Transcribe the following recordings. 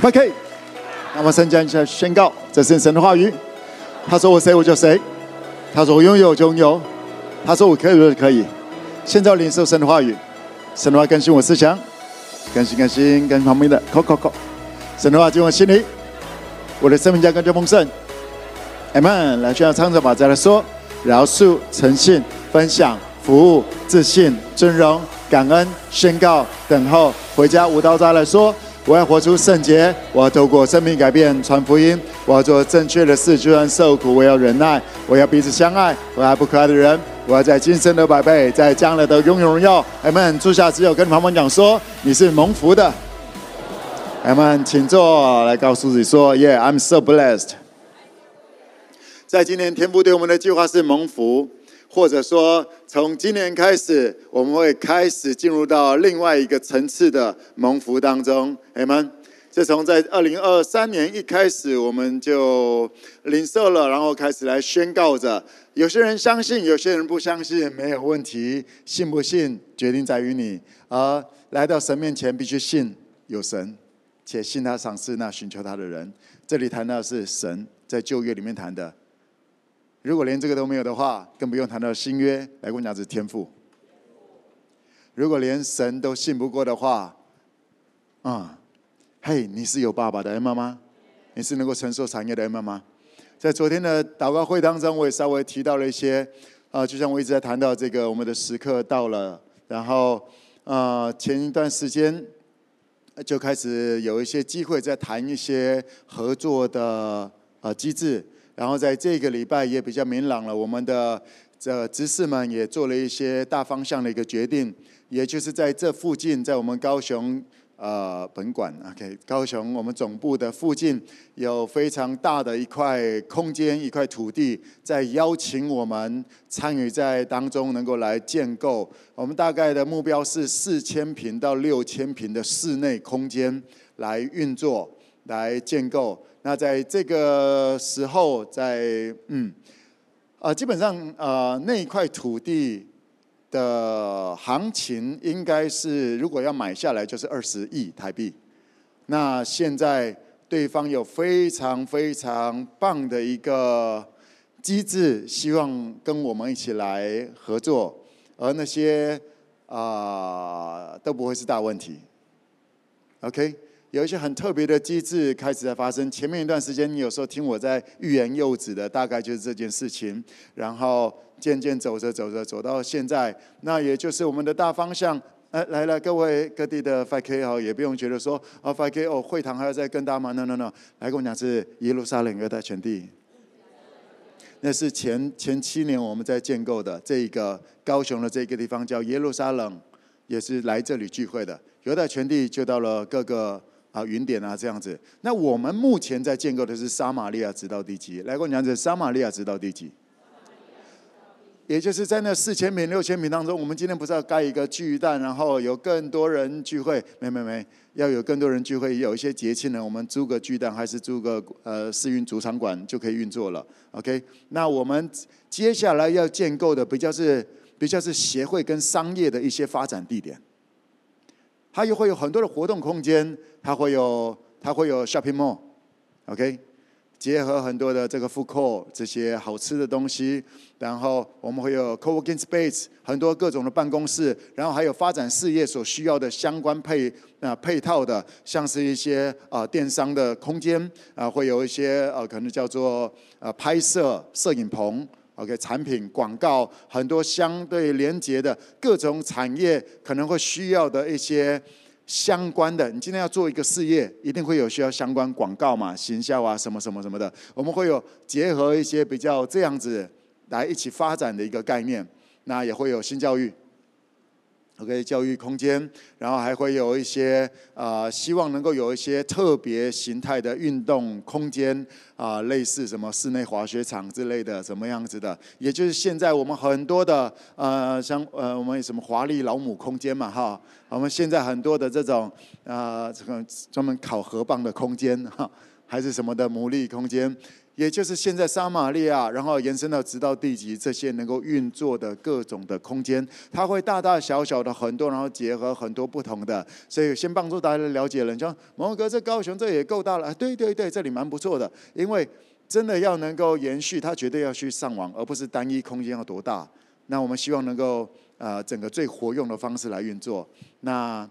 OK，那么圣经一下宣告，这是神的话语。他说我谁我就谁，他说我拥有就拥有，他说我可以我就可以。现在领受神的话语，神的话更新我思想，更新更新跟旁边的，扣扣扣，神的话进我心里，我的生命将更加丰盛。Amen。来，需要唱着把再来说，饶恕、诚信、分享、服务、自信、尊荣、感恩、宣告、等候、回家。舞蹈再来说。我要活出圣洁，我要透过生命改变传福音，我要做正确的事，就算受苦，我要忍耐，我要彼此相爱，我爱。不可爱的人，我要在今生得百倍，在将来都拥有荣耀。阿门。坐下之后跟旁边讲说，你是蒙福的。阿门，请坐，来告诉自己说，Yeah，I'm so blessed。在今年天父对我们的计划是蒙福。或者说，从今年开始，我们会开始进入到另外一个层次的蒙福当中。阿们，自从在二零二三年一开始，我们就领受了，然后开始来宣告着。有些人相信，有些人不相信，没有问题。信不信，决定在于你。而来到神面前，必须信有神，且信他赏赐那寻求他的人。这里谈到的是神在旧约里面谈的。如果连这个都没有的话，更不用谈到新约。来跟我讲，是天赋。如果连神都信不过的话，啊、嘿，你是有爸爸的，妈妈，你是能够承受产业的，妈妈。在昨天的祷告会当中，我也稍微提到了一些，啊、就像我一直在谈到这个，我们的时刻到了。然后，啊、前一段时间就开始有一些机会在谈一些合作的啊、呃、机制。然后在这个礼拜也比较明朗了，我们的这执事们也做了一些大方向的一个决定，也就是在这附近，在我们高雄呃本馆，OK，高雄我们总部的附近有非常大的一块空间，一块土地，在邀请我们参与在当中，能够来建构。我们大概的目标是四千平到六千平的室内空间来运作，来建构。那在这个时候在，嗯，啊，基本上啊，那一块土地的行情应该是，如果要买下来，就是二十亿台币。那现在对方有非常非常棒的一个机制，希望跟我们一起来合作，而那些啊都不会是大问题。OK。有一些很特别的机制开始在发生。前面一段时间，你有时候听我在欲言又止的，大概就是这件事情。然后渐渐走着走着，走到现在，那也就是我们的大方向。来来了，各位各地的 5K 哦，也不用觉得说啊 5K 哦，会堂还要再更大吗？No No No，来跟我讲是耶路撒冷犹太全地。那是前前七年我们在建构的这一个高雄的这个地方叫耶路撒冷，也是来这里聚会的犹太全地，就到了各个。啊，云点啊，这样子。那我们目前在建构的是撒玛利亚直到第几。来跟我讲，这撒玛利亚直到第几，也就是在那四千坪、六千坪当中，我们今天不是要盖一个巨蛋，然后有更多人聚会？没没没，要有更多人聚会，有一些节庆呢，我们租个巨蛋，还是租个呃世运主场馆就可以运作了。OK，那我们接下来要建构的比较是比较是协会跟商业的一些发展地点。它又会有很多的活动空间，它会有它会有 shopping mall，OK，结合很多的这个 food court 这些好吃的东西，然后我们会有 co-working space 很多各种的办公室，然后还有发展事业所需要的相关配啊配套的，像是一些啊电商的空间啊，会有一些呃可能叫做呃拍摄摄影棚。OK，产品广告很多相对连接的各种产业可能会需要的一些相关的。你今天要做一个事业，一定会有需要相关广告嘛、行销啊什么什么什么的。我们会有结合一些比较这样子来一起发展的一个概念。那也会有新教育。OK，教育空间，然后还会有一些啊、希望能够有一些特别形态的运动空间啊、类似什么室内滑雪场之类的，什么样子的？也就是现在我们很多的呃，像呃，我们什么华丽老母空间嘛，哈，我们现在很多的这种啊、这个专门烤河蚌的空间哈，还是什么的牡蛎空间，也就是现在撒玛利亚，然后延伸到直到地极这些能够运作的各种的空间，它会大大小小的很多，然后结合很多不同的，所以先帮助大家了解了。你说蒙哥这高雄这也够大了，对对对，这里蛮不错的，因为真的要能够延续，它绝对要去上网，而不是单一空间要多大。那我们希望能够呃整个最活用的方式来运作。那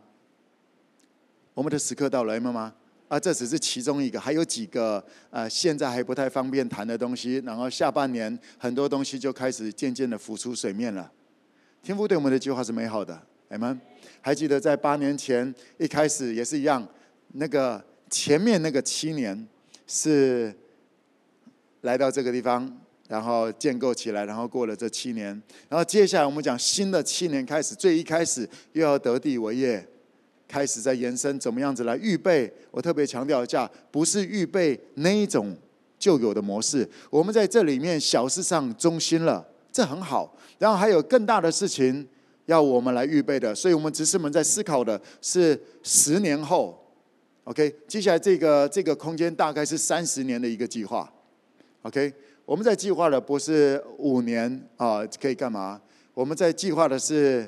我们的时刻到了，吗吗？啊，这只是其中一个，还有几个呃，现在还不太方便谈的东西。然后下半年很多东西就开始渐渐的浮出水面了。天父对我们的计划是美好的，你们还记得在八年前一开始也是一样，那个前面那个七年是来到这个地方，然后建构起来，然后过了这七年，然后接下来我们讲新的七年开始，最一开始又要得地为业。开始在延伸，怎么样子来预备？我特别强调一下，不是预备那一种旧有的模式。我们在这里面小事上中心了，这很好。然后还有更大的事情要我们来预备的，所以我们执事们在思考的是十年后，OK？接下来这个这个空间大概是三十年的一个计划，OK？我们在计划的不是五年啊，可以干嘛？我们在计划的是。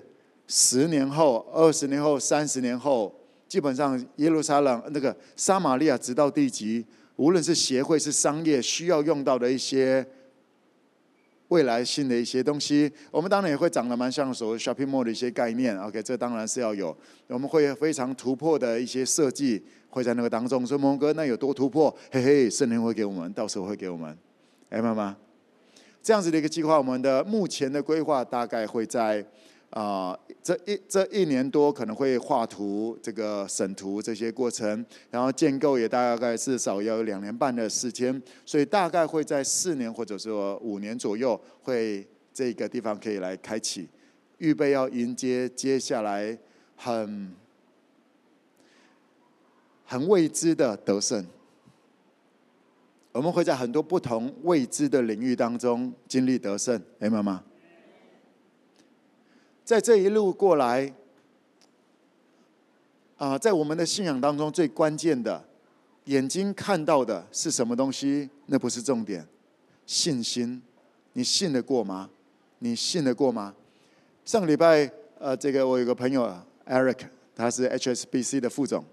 十年后、二十年后、三十年后，基本上耶路撒冷那个撒玛利亚直到地极，无论是协会是商业需要用到的一些未来性的一些东西，我们当然也会长得蛮像所谓 shopping mall 的一些概念。OK，这当然是要有，我们会非常突破的一些设计会在那个当中。所以蒙哥那有多突破？嘿嘿，圣灵会给我们，到时候会给我们，明白吗？这样子的一个计划，我们的目前的规划大概会在。啊、这一这一年多可能会画图、这个审图这些过程，然后建构也大概至少要有两年半的时间，所以大概会在四年或者说五年左右，会这个地方可以来开启，预备要迎接接下来很很未知的得胜。我们会在很多不同未知的领域当中经历得胜，明白吗？在这一路过来，啊，在我们的信仰当中，最关键的，眼睛看到的是什么东西？那不是重点，信心，你信得过吗？你信得过吗？上个礼拜，呃，这个我有个朋友 Eric，他是 HSBC 的副总，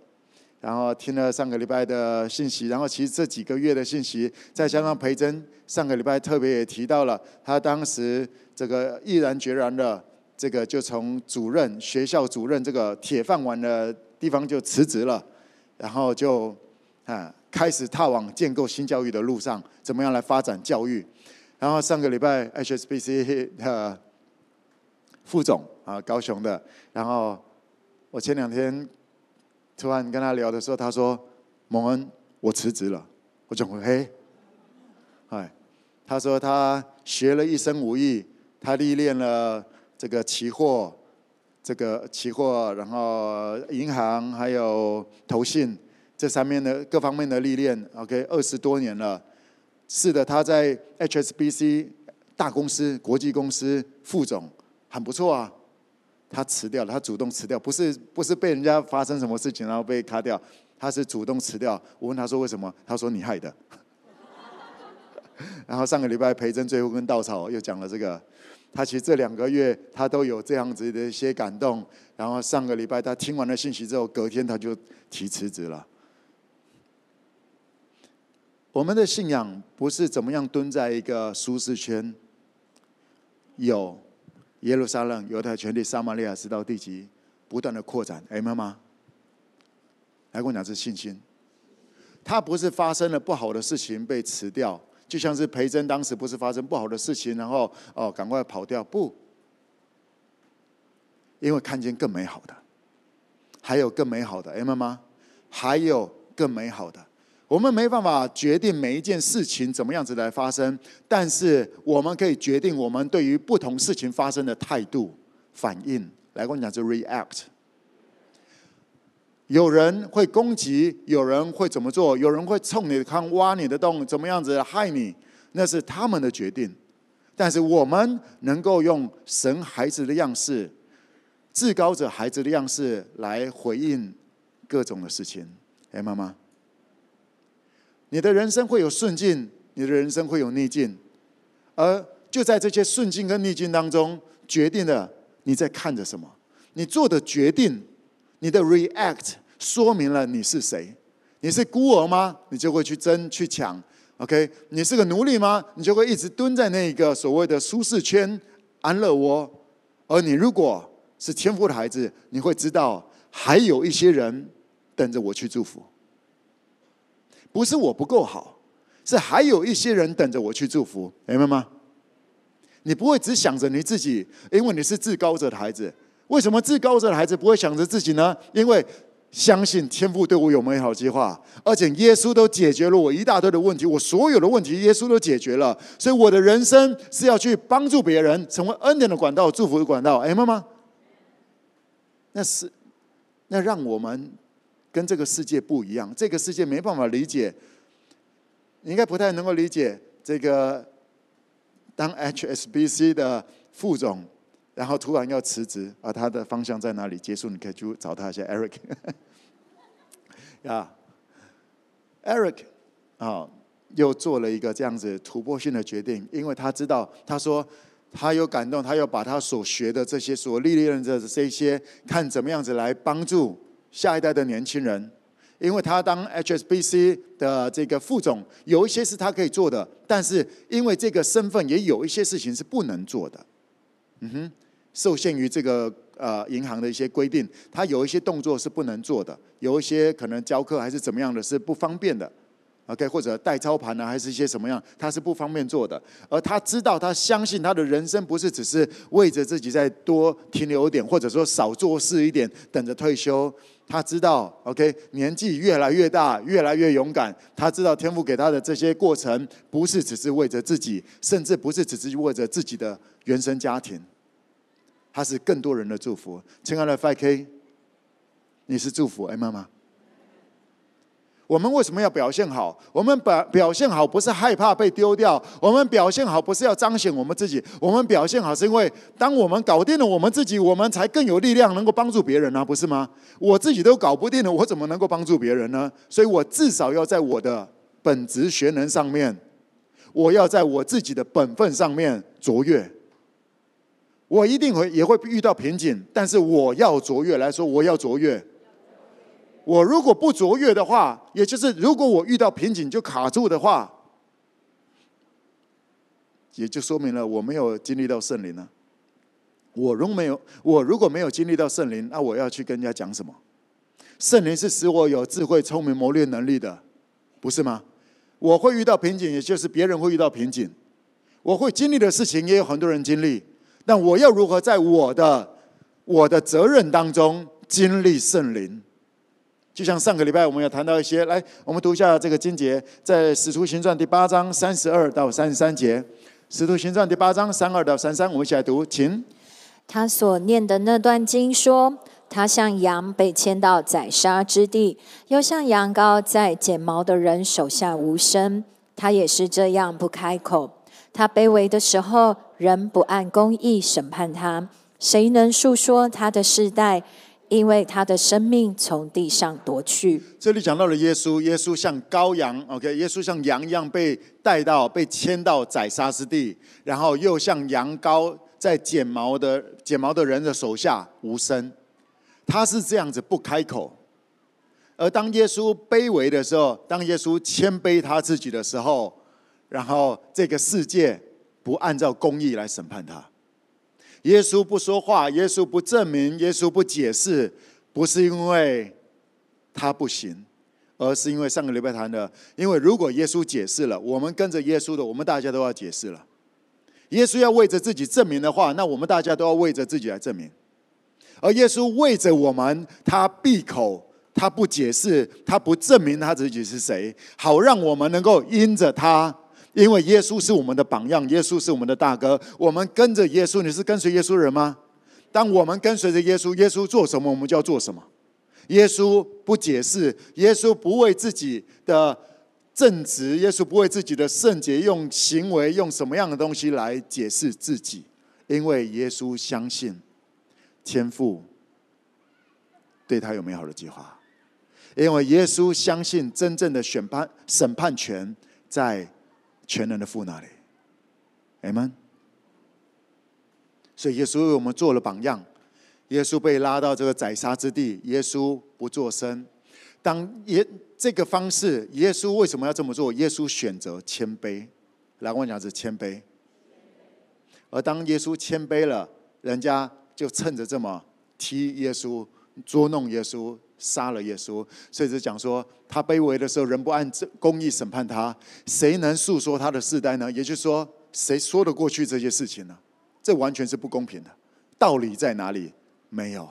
然后听了上个礼拜的信息，然后其实这几个月的信息，再加上培珍上个礼拜特别也提到了，他当时这个毅然决然的。这个就从主任、学校主任这个铁饭碗的地方就辞职了，然后就啊开始踏往建构新教育的路上，怎么样来发展教育？然后上个礼拜 HSBC 的副总啊，高雄的，然后我前两天突然跟他聊的时候，他说：“蒙恩，我辞职了。”我就说：“嘿，哎，他说他学了一身武艺，他历练了。”这个期货，这个期货，然后银行还有投信这三面的各方面的历练，OK，二十多年了。是的，他在 HSBC 大公司、国际公司副总，很不错啊。他辞掉了，他主动辞掉，不是不是被人家发生什么事情然后被卡掉，他是主动辞掉。我问他说为什么？他说你害的。然后上个礼拜培真最后跟稻草又讲了这个。他其实这两个月他都有这样子的一些感动，然后上个礼拜他听完了信息之后，隔天他就提辞职了。我们的信仰不是怎么样蹲在一个舒适圈，有耶路撒冷、犹太全地、撒玛利亚直到地极不断的扩展，哎妈妈，来跟我讲这是信心，他不是发生了不好的事情被辞掉。就像是培珍当时不是发生不好的事情，然后哦赶快跑掉，不，因为看见更美好的，还有更美好的，哎妈妈，还有更美好的。我们没办法决定每一件事情怎么样子来发生，但是我们可以决定我们对于不同事情发生的态度、反应。来跟我讲，就 react。有人会攻击，有人会怎么做？有人会冲你的坑，挖你的洞，怎么样子害你？那是他们的决定。但是我们能够用神孩子的样式，至高者孩子的样式来回应各种的事情。哎，妈妈，你的人生会有顺境，你的人生会有逆境，而就在这些顺境跟逆境当中，决定了你在看着什么，你做的决定，你的 react 说明了你是谁。你是孤儿吗？你就会去争去抢。OK，你是个奴隶吗？你就会一直蹲在那个所谓的舒适圈、安乐窝。而你如果是天父的孩子，你会知道还有一些人等着我去祝福。不是我不够好，是还有一些人等着我去祝福，明白吗？你不会只想着你自己，因为你是至高者的孩子。为什么至高者的孩子不会想着自己呢？因为相信天父对我有美好计划，而且耶稣都解决了我一大堆的问题，我所有的问题耶稣都解决了，所以我的人生是要去帮助别人，成为恩典的管道、祝福的管道。哎，妈妈，那是那让我们跟这个世界不一样，这个世界没办法理解，你应该不太能够理解这个当 HSBC 的副总。然后突然要辞职，而他的方向在哪里？结束，你可以去找他一下，Eric。呀、yeah.，Eric 啊，又做了一个这样子突破性的决定，因为他知道，他说他有感动，他要把他所学的这些、所历练的这些，看怎么样子来帮助下一代的年轻人。因为他当 HSBC 的这个副总，有一些是他可以做的，但是因为这个身份，也有一些事情是不能做的。嗯哼。受限于这个呃银行的一些规定，他有一些动作是不能做的，有一些可能教课还是怎么样的，是不方便的，OK，或者带操盘啊，还是一些什么样，他是不方便做的。而他知道，他相信他的人生不是只是为着自己再多停留一点，或者说少做事一点，等着退休。他知道，OK，年纪越来越大，越来越勇敢。他知道天赋给他的这些过程，不是只是为着自己，甚至不是只是为着自己的原生家庭。他是更多人的祝福，亲爱的 5K，你是祝福哎，妈妈。我们为什么要表现好？我们表表现好不是害怕被丢掉，我们表现好不是要彰显我们自己，我们表现好是因为当我们搞定了我们自己，我们才更有力量能够帮助别人啊，不是吗？我自己都搞不定了，我怎么能够帮助别人呢？所以我至少要在我的本职学能上面，我要在我自己的本分上面卓越。我一定会也会遇到瓶颈，但是我要卓越来说，我要卓越。我如果不卓越的话，也就是如果我遇到瓶颈就卡住的话，也就说明了我没有经历到圣灵呢。我如果没有，我如果没有经历到圣灵，那我要去跟人家讲什么？圣灵是使我有智慧、聪明、谋略能力的，不是吗？我会遇到瓶颈，也就是别人会遇到瓶颈。我会经历的事情，也有很多人经历。但我要如何在我的我的责任当中经历圣灵？就像上个礼拜我们有谈到一些，来，我们读一下这个经节，在《使徒行传》第八章三十二到三十三节，《使徒行传》第八章三二到三三，我们一起来读，请。他所念的那段经说：“他像羊被牵到宰杀之地，又像羊羔在剪毛的人手下无声，他也是这样不开口。他卑微的时候。”人不按公义审判他，谁能述说他的世代？因为他的生命从地上夺去。这里讲到了耶稣，耶稣像羔羊，OK，耶稣像羊一样被带到、被牵到宰杀之地，然后又像羊羔在剪毛的剪毛的人的手下无声。他是这样子不开口。而当耶稣卑微的时候，当耶稣谦卑他自己的时候，然后这个世界。不按照公义来审判他，耶稣不说话，耶稣不证明，耶稣不解释，不是因为他不行，而是因为上个礼拜谈的，因为如果耶稣解释了，我们跟着耶稣的，我们大家都要解释了。耶稣要为着自己证明的话，那我们大家都要为着自己来证明。而耶稣为着我们，他闭口，他不解释，他不证明他自己是谁，好让我们能够因着他。因为耶稣是我们的榜样，耶稣是我们的大哥，我们跟着耶稣。你是跟随耶稣人吗？当我们跟随着耶稣，耶稣做什么，我们就要做什么。耶稣不解释，耶稣不为自己的正直，耶稣不为自己的圣洁，用行为用什么样的东西来解释自己？因为耶稣相信天父对他有美好的计划，因为耶稣相信真正的审判审判权在。全能的父那里。Amen。所以耶稣为我们做了榜样。耶稣被拉到这个宰杀之地，耶稣不作声。当耶这个方式，耶稣为什么要这么做？耶稣选择谦卑。来，我讲是谦卑。而当耶稣谦卑了，人家就趁着这么踢耶稣、捉弄耶稣、杀了耶稣。甚至讲说，他卑微的时候，人不按公义审判他，谁能诉说他的世代呢？也就是说，谁说得过去这些事情呢？这完全是不公平的。道理在哪里？没有，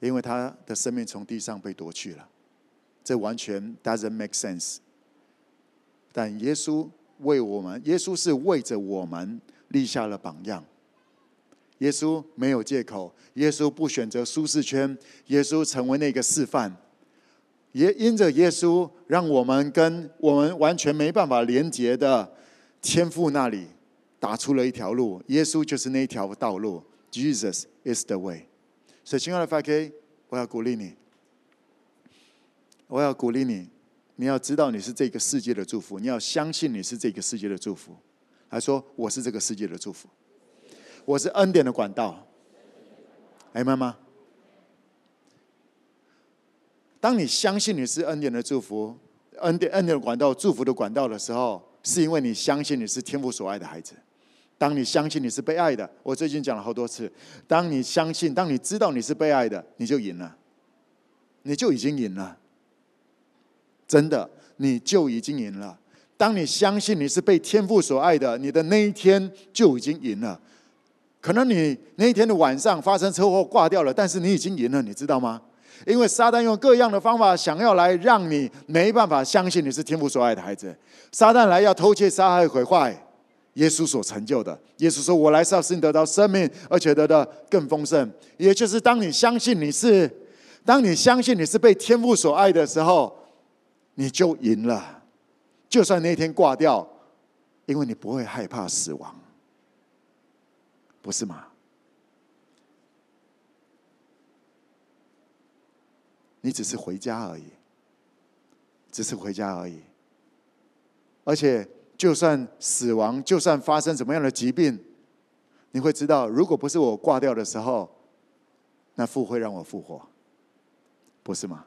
因为他的生命从地上被夺去了，这完全 doesn't make sense。但耶稣为我们，耶稣是为着我们立下了榜样。耶稣没有借口，耶稣不选择舒适圈，耶稣成为那个示范。也因着耶稣，让我们跟我们完全没办法连接的天父那里打出了一条路。耶稣就是那一条道路。Jesus is the way。所以，亲爱的 FK，我要鼓励你，我要鼓励你，你要知道你是这个世界的祝福，你要相信你是这个世界的祝福。还说我是这个世界的祝福，我是恩典的管道。哎，妈妈，当你相信你是恩典的祝福，恩典恩典的管道，祝福的管道的时候，是因为你相信你是天父所爱的孩子。当你相信你是被爱的，我最近讲了好多次。当你相信，当你知道你是被爱的，你就赢了，你就已经赢了。真的，你就已经赢了。当你相信你是被天父所爱的，你的那一天就已经赢了。可能你那一天的晚上发生车祸挂掉了，但是你已经赢了，你知道吗？因为撒旦用各样的方法想要来让你没办法相信你是天父所爱的孩子。撒旦来要偷窃、杀害、毁坏。耶稣所成就的，耶稣说：“我来是要使你得到生命，而且得到更丰盛。”也就是当你相信你是，当你相信你是被天父所爱的时候，你就赢了。就算那天挂掉，因为你不会害怕死亡，不是吗？你只是回家而已，只是回家而已，而且。就算死亡，就算发生什么样的疾病，你会知道，如果不是我挂掉的时候，那父会让我复活，不是吗？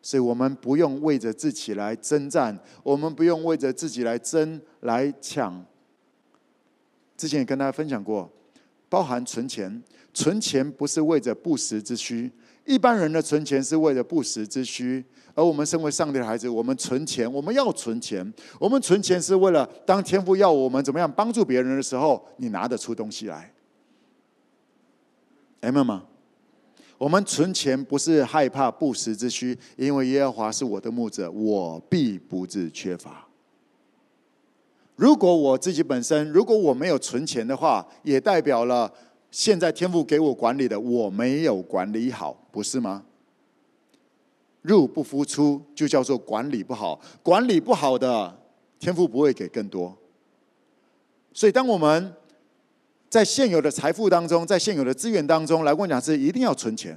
所以我们不用为着自己来征战，我们不用为着自己来争来抢。之前也跟大家分享过，包含存钱，存钱不是为着不时之需。一般人的存钱是为了不时之需，而我们身为上帝的孩子，我们存钱，我们要存钱，我们存钱是为了当天父要我们怎么样帮助别人的时候，你拿得出东西来。明白吗？我们存钱不是害怕不时之需，因为耶和华是我的牧者，我必不至缺乏。如果我自己本身如果我没有存钱的话，也代表了。现在天父给我管理的，我没有管理好，不是吗？入不敷出，就叫做管理不好。管理不好的，天父不会给更多。所以，当我们在现有的财富当中，在现有的资源当中来问讲，是一定要存钱。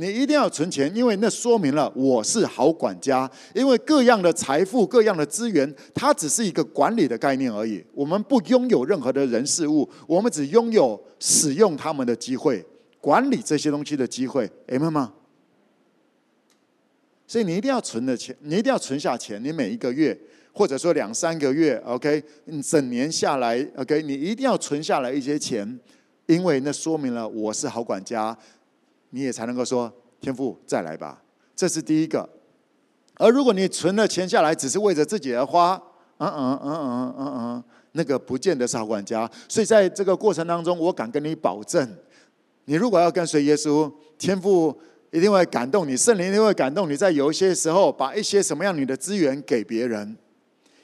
你一定要存钱，因为那说明了我是好管家。因为各样的财富、各样的资源，它只是一个管理的概念而已。我们不拥有任何的人事物，我们只拥有使用他们的机会，管理这些东西的机会。明白吗？所以你一定要存的钱，你一定要存下钱。你每一个月，或者说两三个月，OK，你整年下来，OK，你一定要存下来一些钱，因为那说明了我是好管家。你也才能够说天父再来吧，这是第一个。而如果你存了钱下来，只是为着自己而花，嗯嗯嗯嗯嗯嗯，那个不见得是好管家。所以在这个过程当中，我敢跟你保证，你如果要跟随耶稣，天父一定会感动你，圣灵一定会感动你，在有一些时候把一些什么样你的资源给别人。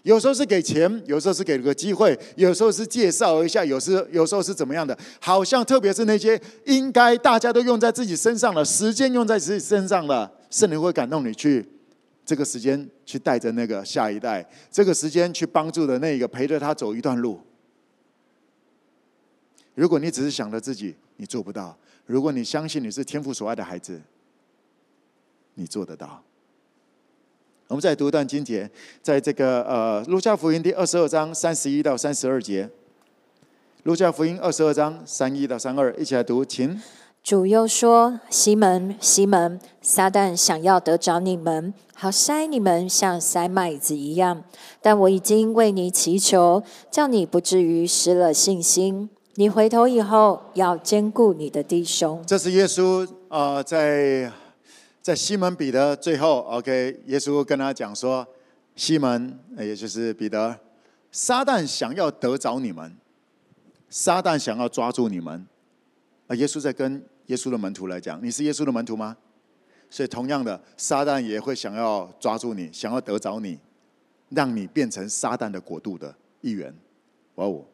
有时候是给钱，有时候是给个机会，有时候是介绍一下，有时有时候是怎么样的？好像特别是那些应该大家都用在自己身上的时间，用在自己身上的，圣灵会感动你去这个时间去带着那个下一代，这个时间去帮助的那个陪着他走一段路。如果你只是想着自己，你做不到；如果你相信你是天父所爱的孩子，你做得到。我们再读一段经节，在这个呃，路加福音第二十二章三十一到三十二节。路加福音二十二章三一到三二，一起来读，请。主又说：“西门，西门，撒旦想要得着你们，好筛你们，像筛麦子一样。但我已经为你祈求，叫你不至于失了信心。你回头以后，要坚固你的弟兄。”这是耶稣啊、呃，在在西门彼得最后，OK，耶稣跟他讲说：“西门，也就是彼得，撒旦想要得着你们，撒旦想要抓住你们。”啊，耶稣在跟。耶稣的门徒来讲，你是耶稣的门徒吗？所以同样的，撒旦也会想要抓住你，想要得着你，让你变成撒旦的国度的一员。哇哦，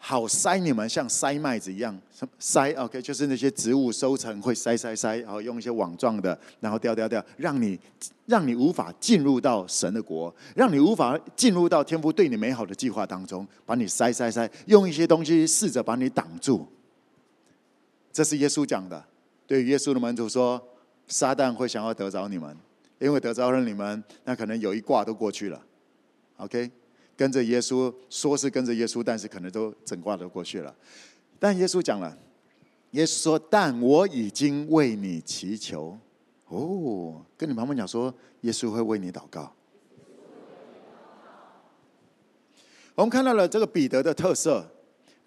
好筛你们，像筛麦子一样，筛 OK，就是那些植物收成会筛筛筛，然后用一些网状的，然后掉掉掉，让你让你无法进入到神的国，让你无法进入到天父对你美好的计划当中，把你筛筛筛，用一些东西试着把你挡住。这是耶稣讲的，对耶稣的门徒说：“撒旦会想要得着你们，因为得着了你们，那可能有一卦都过去了。”OK，跟着耶稣说是跟着耶稣，但是可能都整挂都过去了。但耶稣讲了，耶稣说：“但我已经为你祈求。”哦，跟你妈妈讲说，耶稣会为你祷告。我们看到了这个彼得的特色，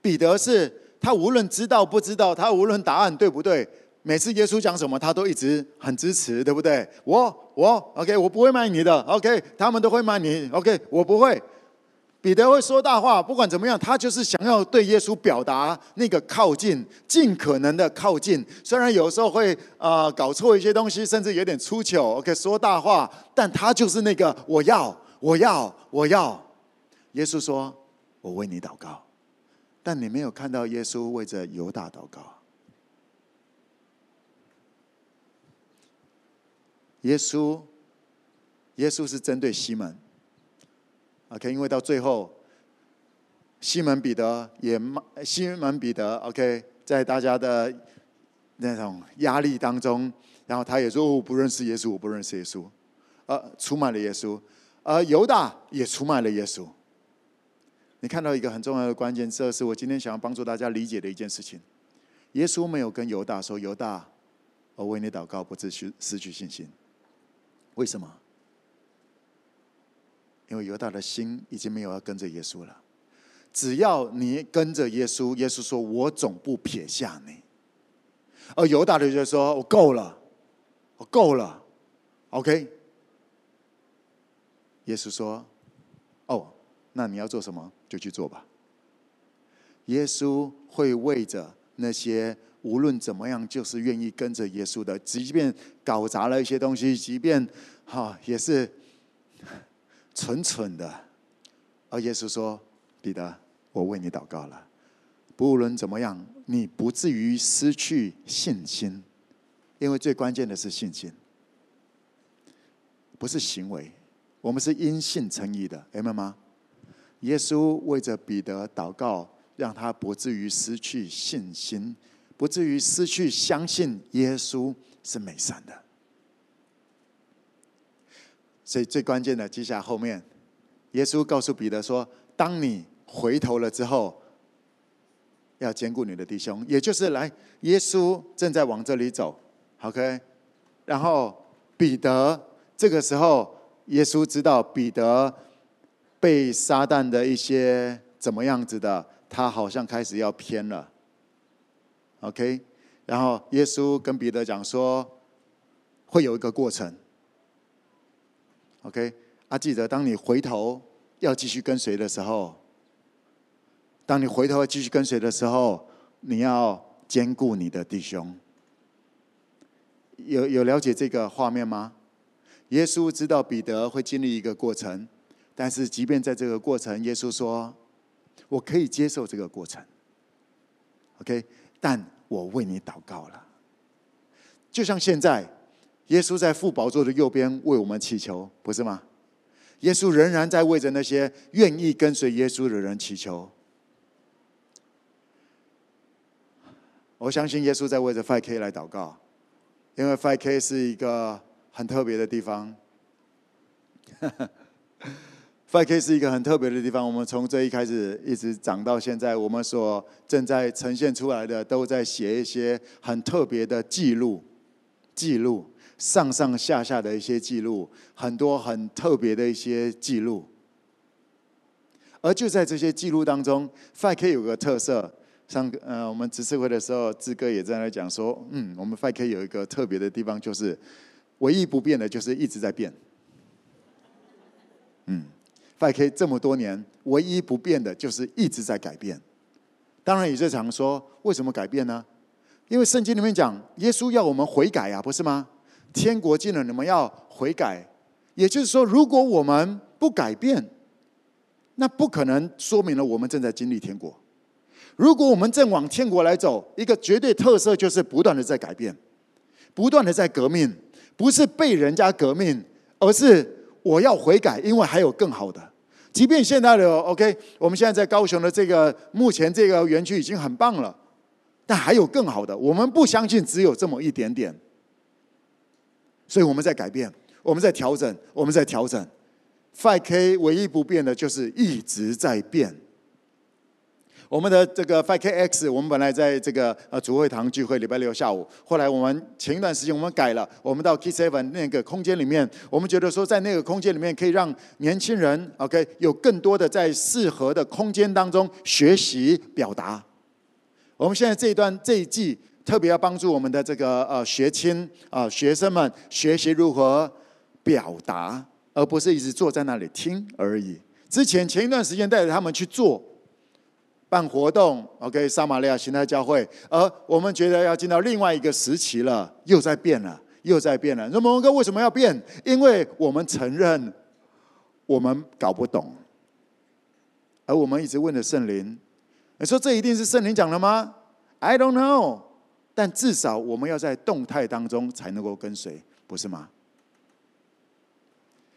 彼得是。他无论知道不知道，他无论答案对不对，每次耶稣讲什么，他都一直很支持，对不对？我我 OK，我不会卖你的 OK，他们都会卖你 OK，我不会。彼得会说大话，不管怎么样，他就是想要对耶稣表达那个靠近，尽可能的靠近。虽然有时候会啊、呃、搞错一些东西，甚至有点出糗 OK，说大话，但他就是那个我要我要我要。耶稣说：“我为你祷告。”但你没有看到耶稣为着犹大祷告。耶稣，耶稣是针对西门。OK，因为到最后，西门彼得也西门彼得 OK，在大家的那种压力当中，然后他也说：“我不认识耶稣，我不认识耶稣。”呃，出卖了耶稣，而犹大也出卖了耶稣。你看到一个很重要的关键，这是我今天想要帮助大家理解的一件事情。耶稣没有跟犹大说：“犹大，我为你祷告，不至于失去信心。”为什么？因为犹大的心已经没有要跟着耶稣了。只要你跟着耶稣，耶稣说：“我总不撇下你。”而犹大的就说：“我够了，我够了。”OK。耶稣说：“哦。”那你要做什么，就去做吧。耶稣会为着那些无论怎么样就是愿意跟着耶稣的，即便搞砸了一些东西，即便哈也是蠢蠢的，而耶稣说：“彼得，我为你祷告了。不论怎么样，你不至于失去信心，因为最关键的是信心，不是行为。我们是因信称义的，明白吗？”耶稣为着彼得祷告，让他不至于失去信心，不至于失去相信耶稣是美善的。所以最关键的，接下来后面，耶稣告诉彼得说：“当你回头了之后，要兼顾你的弟兄。”也就是来，耶稣正在往这里走，OK。然后彼得这个时候，耶稣知道彼得。被撒旦的一些怎么样子的，他好像开始要偏了。OK，然后耶稣跟彼得讲说，会有一个过程。OK，啊，记得当你回头要继续跟随的时候，当你回头要继续跟随的时候，你要兼顾你的弟兄。有有了解这个画面吗？耶稣知道彼得会经历一个过程。但是，即便在这个过程，耶稣说：“我可以接受这个过程。”OK，但我为你祷告了。就像现在，耶稣在父宝座的右边为我们祈求，不是吗？耶稣仍然在为着那些愿意跟随耶稣的人祈求。我相信耶稣在为着 5K 来祷告，因为 5K 是一个很特别的地方。5K 是一个很特别的地方。我们从这一开始一直长到现在，我们所正在呈现出来的，都在写一些很特别的记录，记录上上下下的一些记录，很多很特别的一些记录。而就在这些记录当中，5K 有个特色。上呃，我们执事会的时候，志哥也在那讲说，嗯，我们 5K 有一个特别的地方，就是唯一不变的，就是一直在变。嗯。5K 这么多年，唯一不变的就是一直在改变。当然，也就常说，为什么改变呢？因为圣经里面讲，耶稣要我们悔改啊，不是吗？天国近了，你们要悔改。也就是说，如果我们不改变，那不可能说明了我们正在经历天国。如果我们正往天国来走，一个绝对特色就是不断的在改变，不断的在革命，不是被人家革命，而是我要悔改，因为还有更好的。即便现在的 OK，我们现在在高雄的这个目前这个园区已经很棒了，但还有更好的。我们不相信只有这么一点点，所以我们在改变，我们在调整，我们在调整。5K 唯一不变的就是一直在变。我们的这个 5KX，我们本来在这个呃主会堂聚会，礼拜六下午。后来我们前一段时间我们改了，我们到 K seven 那个空间里面，我们觉得说在那个空间里面可以让年轻人 OK 有更多的在适合的空间当中学习表达。我们现在这一段这一季特别要帮助我们的这个呃学青啊学生们学习如何表达，而不是一直坐在那里听而已。之前前一段时间带着他们去做。办活动，OK，撒玛利亚形态教会，而我们觉得要进到另外一个时期了，又在变了，又在变了。那么，蒙哥为什么要变？因为我们承认我们搞不懂，而我们一直问的圣灵，你说这一定是圣灵讲的吗？I don't know，但至少我们要在动态当中才能够跟随，不是吗？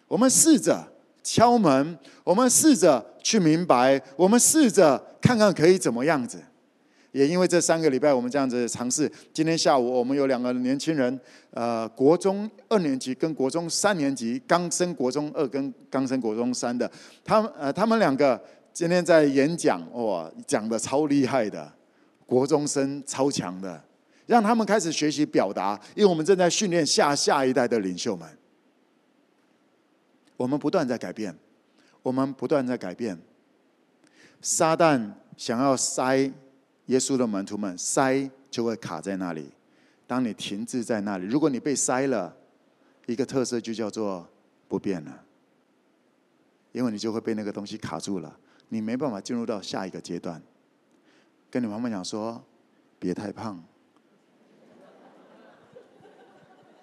我们试着。敲门，我们试着去明白，我们试着看看可以怎么样子。也因为这三个礼拜我们这样子尝试，今天下午我们有两个年轻人，呃，国中二年级跟国中三年级，刚升国中二跟刚升国中三的，他们呃他们两个今天在演讲，哇，讲的超厉害的，国中生超强的，让他们开始学习表达，因为我们正在训练下下一代的领袖们。我们不断在改变，我们不断在改变。撒旦想要塞耶稣的门徒们，塞就会卡在那里。当你停滞在那里，如果你被塞了，一个特色就叫做不变了，因为你就会被那个东西卡住了，你没办法进入到下一个阶段。跟你妈妈讲说，别太胖，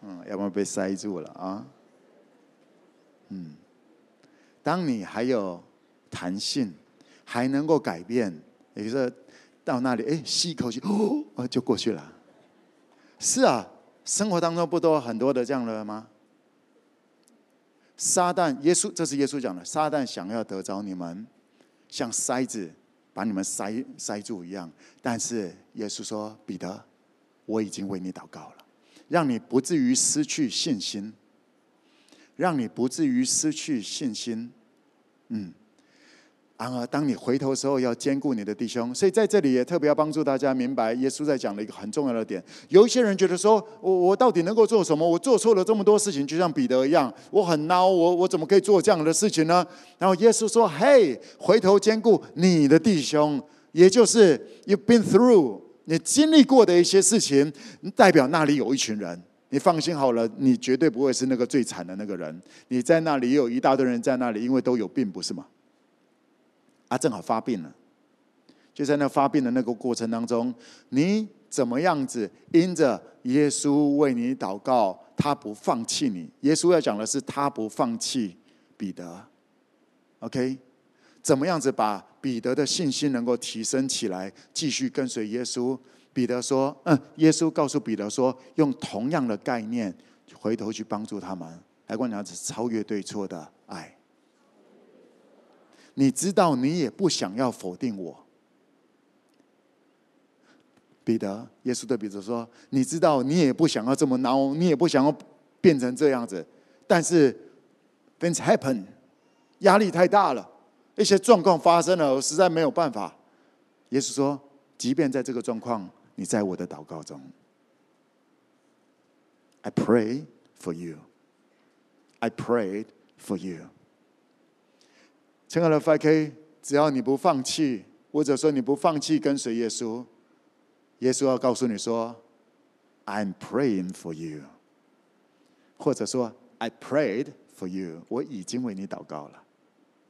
嗯，要不然被塞住了啊。嗯，当你还有弹性，还能够改变，也就是到那里，哎，吸一口气，哦，就过去了。是啊，生活当中不都很多的这样的吗？撒旦，耶稣，这是耶稣讲的，撒旦想要得着你们，像筛子把你们塞塞住一样。但是耶稣说：“彼得，我已经为你祷告了，让你不至于失去信心。”让你不至于失去信心，嗯。然而，当你回头的时候，要兼顾你的弟兄。所以在这里也特别要帮助大家明白，耶稣在讲的一个很重要的点。有一些人觉得说，我我到底能够做什么？我做错了这么多事情，就像彼得一样，我很孬，我我怎么可以做这样的事情呢？然后耶稣说：“嘿，回头兼顾你的弟兄，也就是 you've been through，你经历过的一些事情，代表那里有一群人。”你放心好了，你绝对不会是那个最惨的那个人。你在那里也有一大堆人在那里，因为都有病，不是吗？啊，正好发病了，就在那发病的那个过程当中，你怎么样子因着耶稣为你祷告，他不放弃你。耶稣要讲的是他不放弃彼得。OK，怎么样子把彼得的信心能够提升起来，继续跟随耶稣？彼得说：“嗯，耶稣告诉彼得说，用同样的概念回头去帮助他们。来，观察是超越对错的爱。你知道，你也不想要否定我，彼得。耶稣对彼得说：你知道，你也不想要这么孬，你也不想要变成这样子。但是，things happen，压力太大了，一些状况发生了，我实在没有办法。耶稣说，即便在这个状况，你在我的祷告中，I pray for you. I prayed for you. 亲爱的 5K，只要你不放弃，或者说你不放弃跟随耶稣，耶稣要告诉你说，I'm praying for you，或者说 I prayed for you，我已经为你祷告了。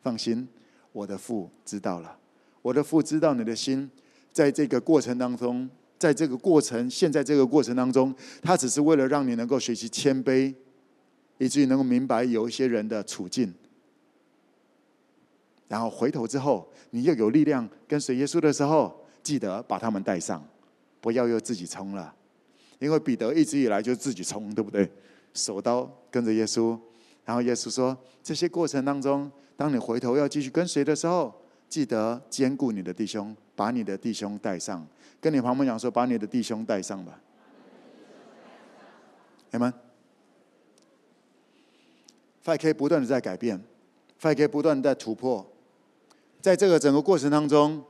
放心，我的父知道了，我的父知道你的心，在这个过程当中，在这个过程，现在这个过程当中，他只是为了让你能够学习谦卑，以至于能够明白有一些人的处境。然后回头之后，你又有力量跟随耶稣的时候，记得把他们带上，不要又自己冲了。因为彼得一直以来就自己冲，对不对？手刀跟着耶稣，然后耶稣说：这些过程当中，当你回头要继续跟随的时候，记得兼顾你的弟兄，把你的弟兄带上。跟你旁边讲说：把你的弟兄带上吧。阿门。5K 不断的在改变，5K 不断的在突破。在这个整个过程当中，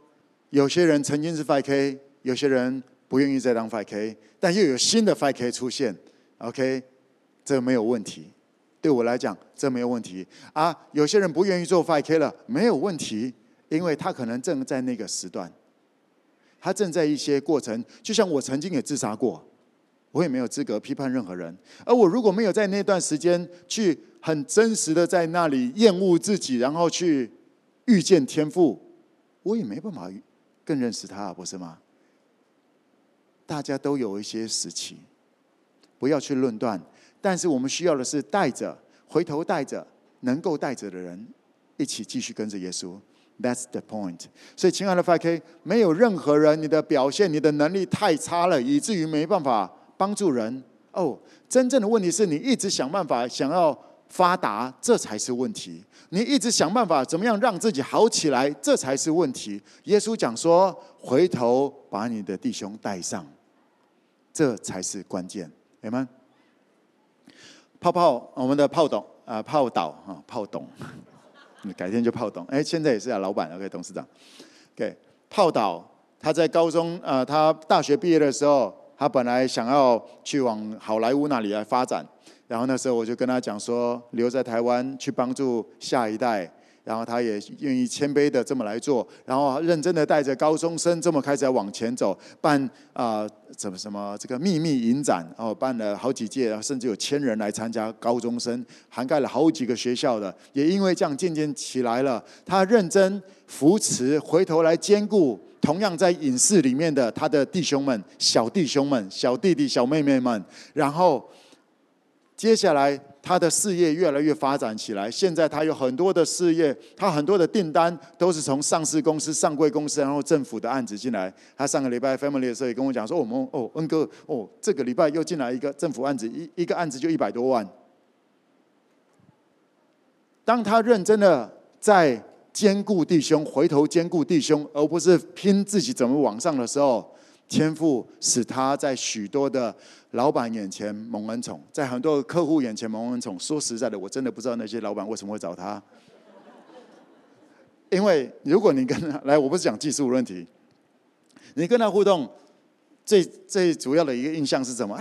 有些人曾经是 5K，有些人不愿意再当 5K，但又有新的 5K 出现。OK，这没有问题。对我来讲，这没有问题。啊，有些人不愿意做 5K 了，没有问题，因为他可能正在那个时段，他正在一些过程。就像我曾经也自杀过，我也没有资格批判任何人。而我如果没有在那段时间去很真实的在那里厌恶自己，然后去。遇见天赋，我也没办法更认识他，不是吗？大家都有一些时期，不要去论断，但是我们需要的是带着，回头带着，能够带着的人一起继续跟着耶稣。That's the point。所以，亲爱的 5K，没有任何人，你的表现、你的能力太差了，以至于没办法帮助人。哦，真正的问题是你一直想办法想要。发达，这才是问题。你一直想办法怎么样让自己好起来，这才是问题。耶稣讲说：“回头把你的弟兄带上，这才是关键。”明白吗？泡泡，我们的泡董啊，泡岛啊，泡董，改天就泡董。哎，现在也是啊，老板，OK，董事长，OK，泡岛，他在高中啊，他大学毕业的时候，他本来想要去往好莱坞那里来发展。然后那时候我就跟他讲说，留在台湾去帮助下一代，然后他也愿意谦卑的这么来做，然后认真的带着高中生这么开始往前走，办啊怎么什么这个秘密影展，然后办了好几届，甚至有千人来参加高中生，涵盖了好几个学校的，也因为这样渐渐起来了，他认真扶持，回头来兼顾同样在影视里面的他的弟兄们、小弟兄们、小弟弟、小妹妹们，然后。接下来，他的事业越来越发展起来。现在他有很多的事业，他很多的订单都是从上市公司、上柜公司，然后政府的案子进来。他上个礼拜 family 的时候也跟我讲说：“我们哦，恩哥哦，这个礼拜又进来一个政府案子，一一个案子就一百多万。”当他认真的在兼顾弟兄，回头兼顾弟兄，而不是拼自己怎么往上的时候。天赋使他在许多的老板眼前蒙恩宠，在很多客户眼前蒙恩宠。说实在的，我真的不知道那些老板为什么会找他。因为如果你跟他来，我不是讲技术问题，你跟他互动，最最主要的一个印象是什么？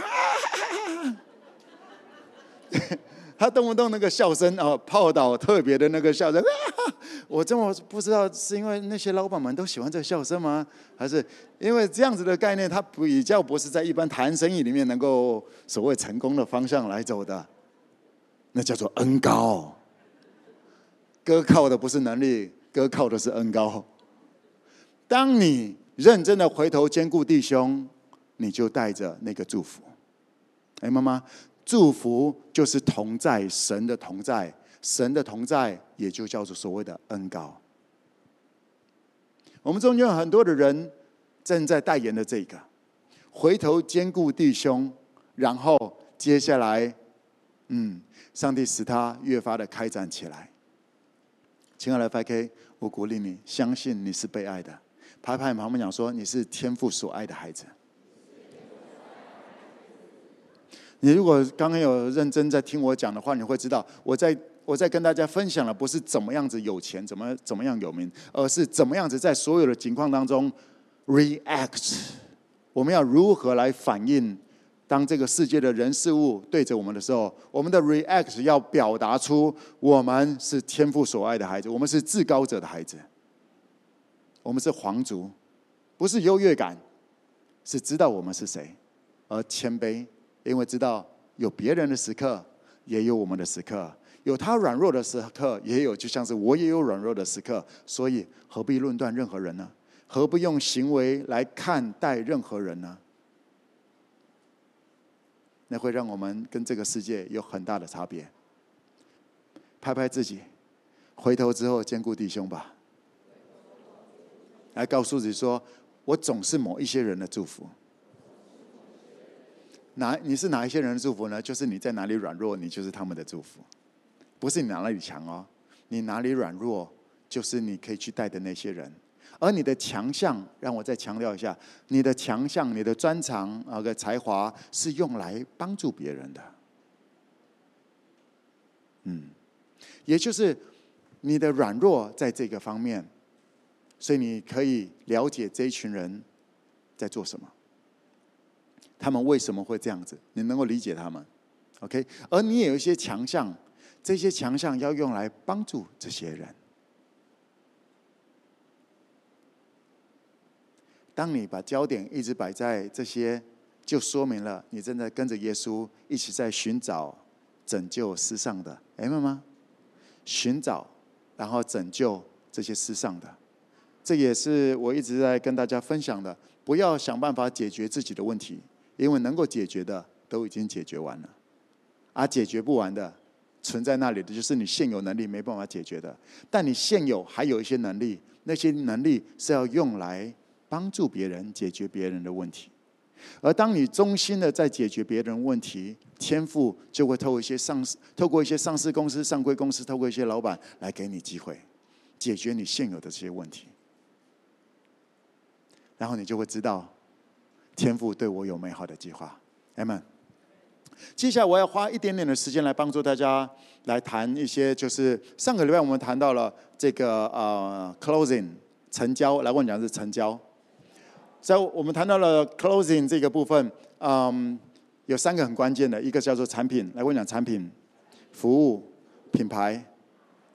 他动不动那个笑声哦，泡导特别的那个笑声啊，我真我不知道是因为那些老板们都喜欢这个笑声吗？还是因为这样子的概念，他比较不是在一般谈生意里面能够所谓成功的方向来走的，那叫做恩高。哥靠的不是能力，哥靠的是恩高。当你认真的回头兼顾弟兄，你就带着那个祝福。哎，妈妈。祝福就是同在，神的同在，神的同在也就叫做所谓的恩膏。我们中间有很多的人正在代言的这个，回头兼顾弟兄，然后接下来，嗯，上帝使他越发的开展起来。亲爱的 5K，我鼓励你，相信你是被爱的。拍拍旁边讲说，你是天父所爱的孩子。你如果刚刚有认真在听我讲的话，你会知道我在我在跟大家分享的不是怎么样子有钱，怎么怎么样有名，而是怎么样子在所有的情况当中 react。我们要如何来反应？当这个世界的人事物对着我们的时候，我们的 react 要表达出我们是天父所爱的孩子，我们是至高者的孩子，我们是皇族，不是优越感，是知道我们是谁，而谦卑，因为知道有别人的时刻，也有我们的时刻，有他软弱的时刻，也有就像是我也有软弱的时刻，所以何必论断任何人呢？何不用行为来看待任何人呢？那会让我们跟这个世界有很大的差别。拍拍自己，回头之后兼顾弟兄吧。来告诉自己说：“我总是某一些人的祝福。”哪你是哪一些人的祝福呢？就是你在哪里软弱，你就是他们的祝福。不是你哪里强哦，你哪里软弱，就是你可以去带的那些人。而你的强项，让我再强调一下，你的强项、你的专长啊个才华，是用来帮助别人的。嗯，也就是你的软弱在这个方面，所以你可以了解这一群人在做什么，他们为什么会这样子，你能够理解他们，OK？而你也有一些强项，这些强项要用来帮助这些人。当你把焦点一直摆在这些，就说明了你正在跟着耶稣一起在寻找拯救世上的，明白吗？寻找，然后拯救这些世上的，这也是我一直在跟大家分享的。不要想办法解决自己的问题，因为能够解决的都已经解决完了，而解决不完的存在那里的，就是你现有能力没办法解决的。但你现有还有一些能力，那些能力是要用来。帮助别人解决别人的问题，而当你忠心的在解决别人问题，天赋就会透过一些上市、透过一些上市公司、上规公司，透过一些老板来给你机会，解决你现有的这些问题。然后你就会知道，天父对我有美好的计划。Amen。接下来我要花一点点的时间来帮助大家来谈一些，就是上个礼拜我们谈到了这个呃 closing 成交，来问讲是成交。在我们谈到了 closing 这个部分，嗯，有三个很关键的，一个叫做产品，来我讲产品、服务、品牌。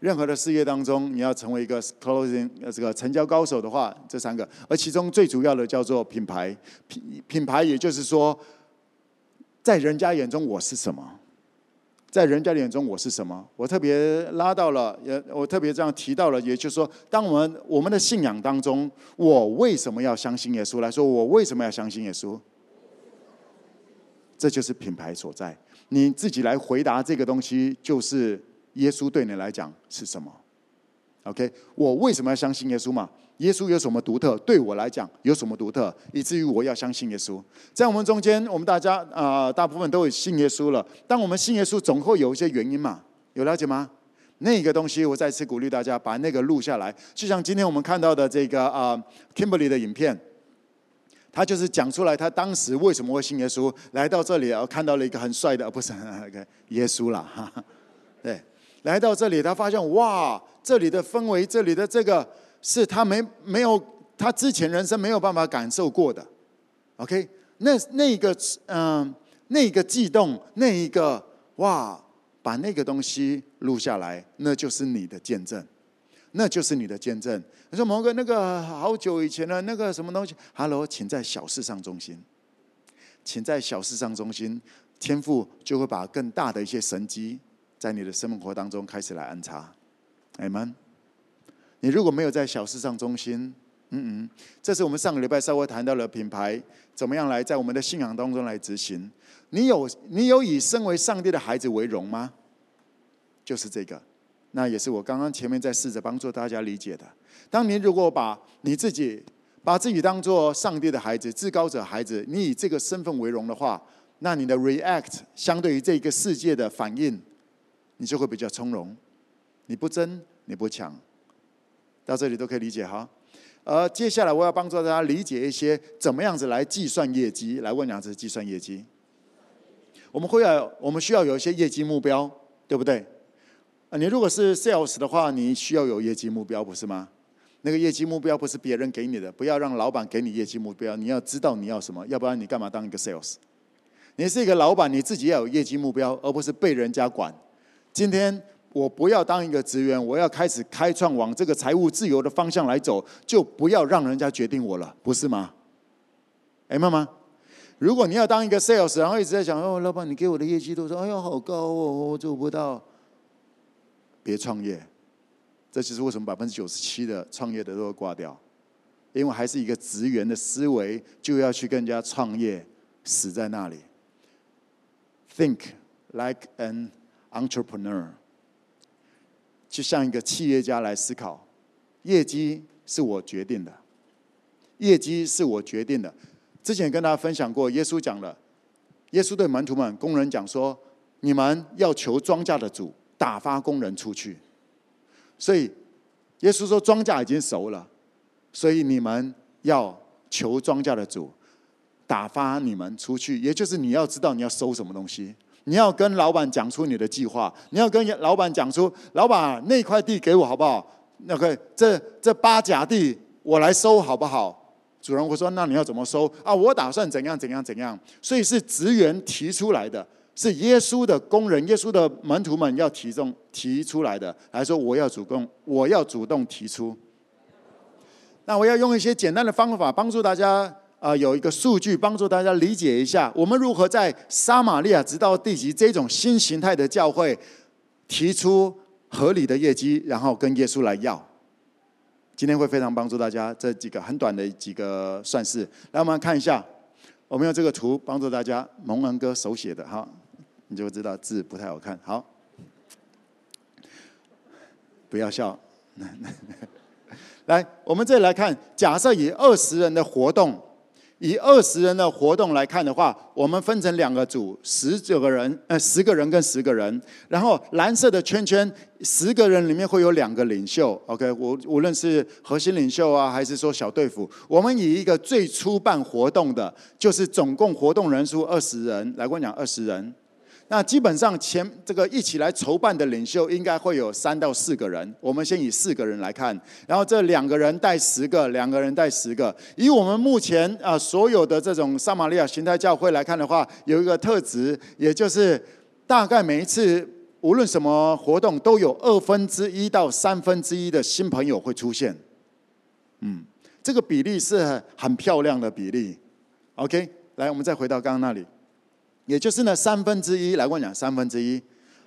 任何的事业当中，你要成为一个 closing 这个成交高手的话，这三个，而其中最主要的叫做品牌，品品牌，也就是说，在人家眼中我是什么。在人家眼中，我是什么？我特别拉到了，也我特别这样提到了，也就是说，当我们我们的信仰当中，我为什么要相信耶稣？来说，我为什么要相信耶稣？这就是品牌所在。你自己来回答这个东西，就是耶稣对你来讲是什么？OK，我为什么要相信耶稣嘛？耶稣有什么独特？对我来讲有什么独特？以至于我要相信耶稣。在我们中间，我们大家啊、大部分都有信耶稣了。当我们信耶稣，总会有一些原因嘛？有了解吗？那个东西，我再次鼓励大家把那个录下来。就像今天我们看到的这个啊、，Kimberly 的影片，他就是讲出来他当时为什么会信耶稣，来到这里然后看到了一个很帅的，不是 OK，耶稣了哈。对，来到这里，他发现哇，这里的氛围，这里的这个。是他没没有他之前人生没有办法感受过的，OK？那那个嗯、那个悸动，那一个哇，把那个东西录下来，那就是你的见证，那就是你的见证。你说某个那个好久以前的那个什么东西，Hello，请在小事上中心，请在小事上中心，天赋就会把更大的一些神机在你的生活当中开始来安插，Amen。你如果没有在小事上中心，嗯嗯，这是我们上个礼拜稍微谈到了品牌怎么样来在我们的信仰当中来执行。你有你有以身为上帝的孩子为荣吗？就是这个，那也是我刚刚前面在试着帮助大家理解的。当你如果把你自己把自己当做上帝的孩子、至高者孩子，你以这个身份为荣的话，那你的 react 相对于这个世界的反应，你就会比较从容。你不争，你不抢。到这里都可以理解哈，呃，接下来我要帮助大家理解一些怎么样子来计算业绩，来问两次计算业绩。我们会要，我们需要有一些业绩目标，对不对？啊，你如果是 sales 的话，你需要有业绩目标，不是吗？那个业绩目标不是别人给你的，不要让老板给你业绩目标，你要知道你要什么，要不然你干嘛当一个 sales？你是一个老板，你自己要有业绩目标，而不是被人家管。今天我不要当一个职员，我要开始开创往这个财务自由的方向来走，就不要让人家决定我了，不是吗？哎，妈妈，如果你要当一个 sales，然后一直在想哦，老板你给我的业绩都说哎呦好高哦，我做不到，别创业。这就是为什么百分之九十七的创业的都会挂掉，因为还是一个职员的思维，就要去跟人家创业，死在那里。Think like an entrepreneur，就像一个企业家来思考，业绩是我决定的，业绩是我决定的。之前跟大家分享过，耶稣讲了，耶稣对门徒们、工人讲说：“你们要求庄稼的主打发工人出去。”所以，耶稣说庄稼已经熟了，所以你们要求庄稼的主打发你们出去，也就是你要知道你要收什么东西，你要跟老板讲出你的计划，你要跟老板讲出，老板那块地给我好不好？那个这这八甲地我来收好不好？主人会说，那你要怎么收啊？我打算怎样怎样怎样，所以是职员提出来的。是耶稣的工人，耶稣的门徒们要提中提出来的，来说我要主动，我要主动提出。那我要用一些简单的方法帮助大家、呃，有一个数据帮助大家理解一下，我们如何在撒玛利亚直到地极这种新形态的教会提出合理的业绩，然后跟耶稣来要。今天会非常帮助大家这几个很短的几个算式，来我们来看一下，我们用这个图帮助大家，蒙恩哥手写的哈。你就知道字不太好看。好，不要笑。来，我们这里来看，假设以二十人的活动，以二十人的活动来看的话，我们分成两个组，十九个人，呃，十个人跟十个人。然后蓝色的圈圈，十个人里面会有两个领袖。OK，无无论是核心领袖啊，还是说小队服，我们以一个最初办活动的，就是总共活动人数二十人，来跟我讲二十人。那基本上前这个一起来筹办的领袖应该会有三到四个人，我们先以四个人来看，然后这两个人带十个，两个人带十个。以我们目前啊所有的这种撒玛利亚形态教会来看的话，有一个特质，也就是大概每一次无论什么活动，都有二分之一到三分之一的新朋友会出现。嗯，这个比例是很漂亮的比例。OK，来，我们再回到刚刚那里。也就是呢，三分之一来跟我讲，三分之一，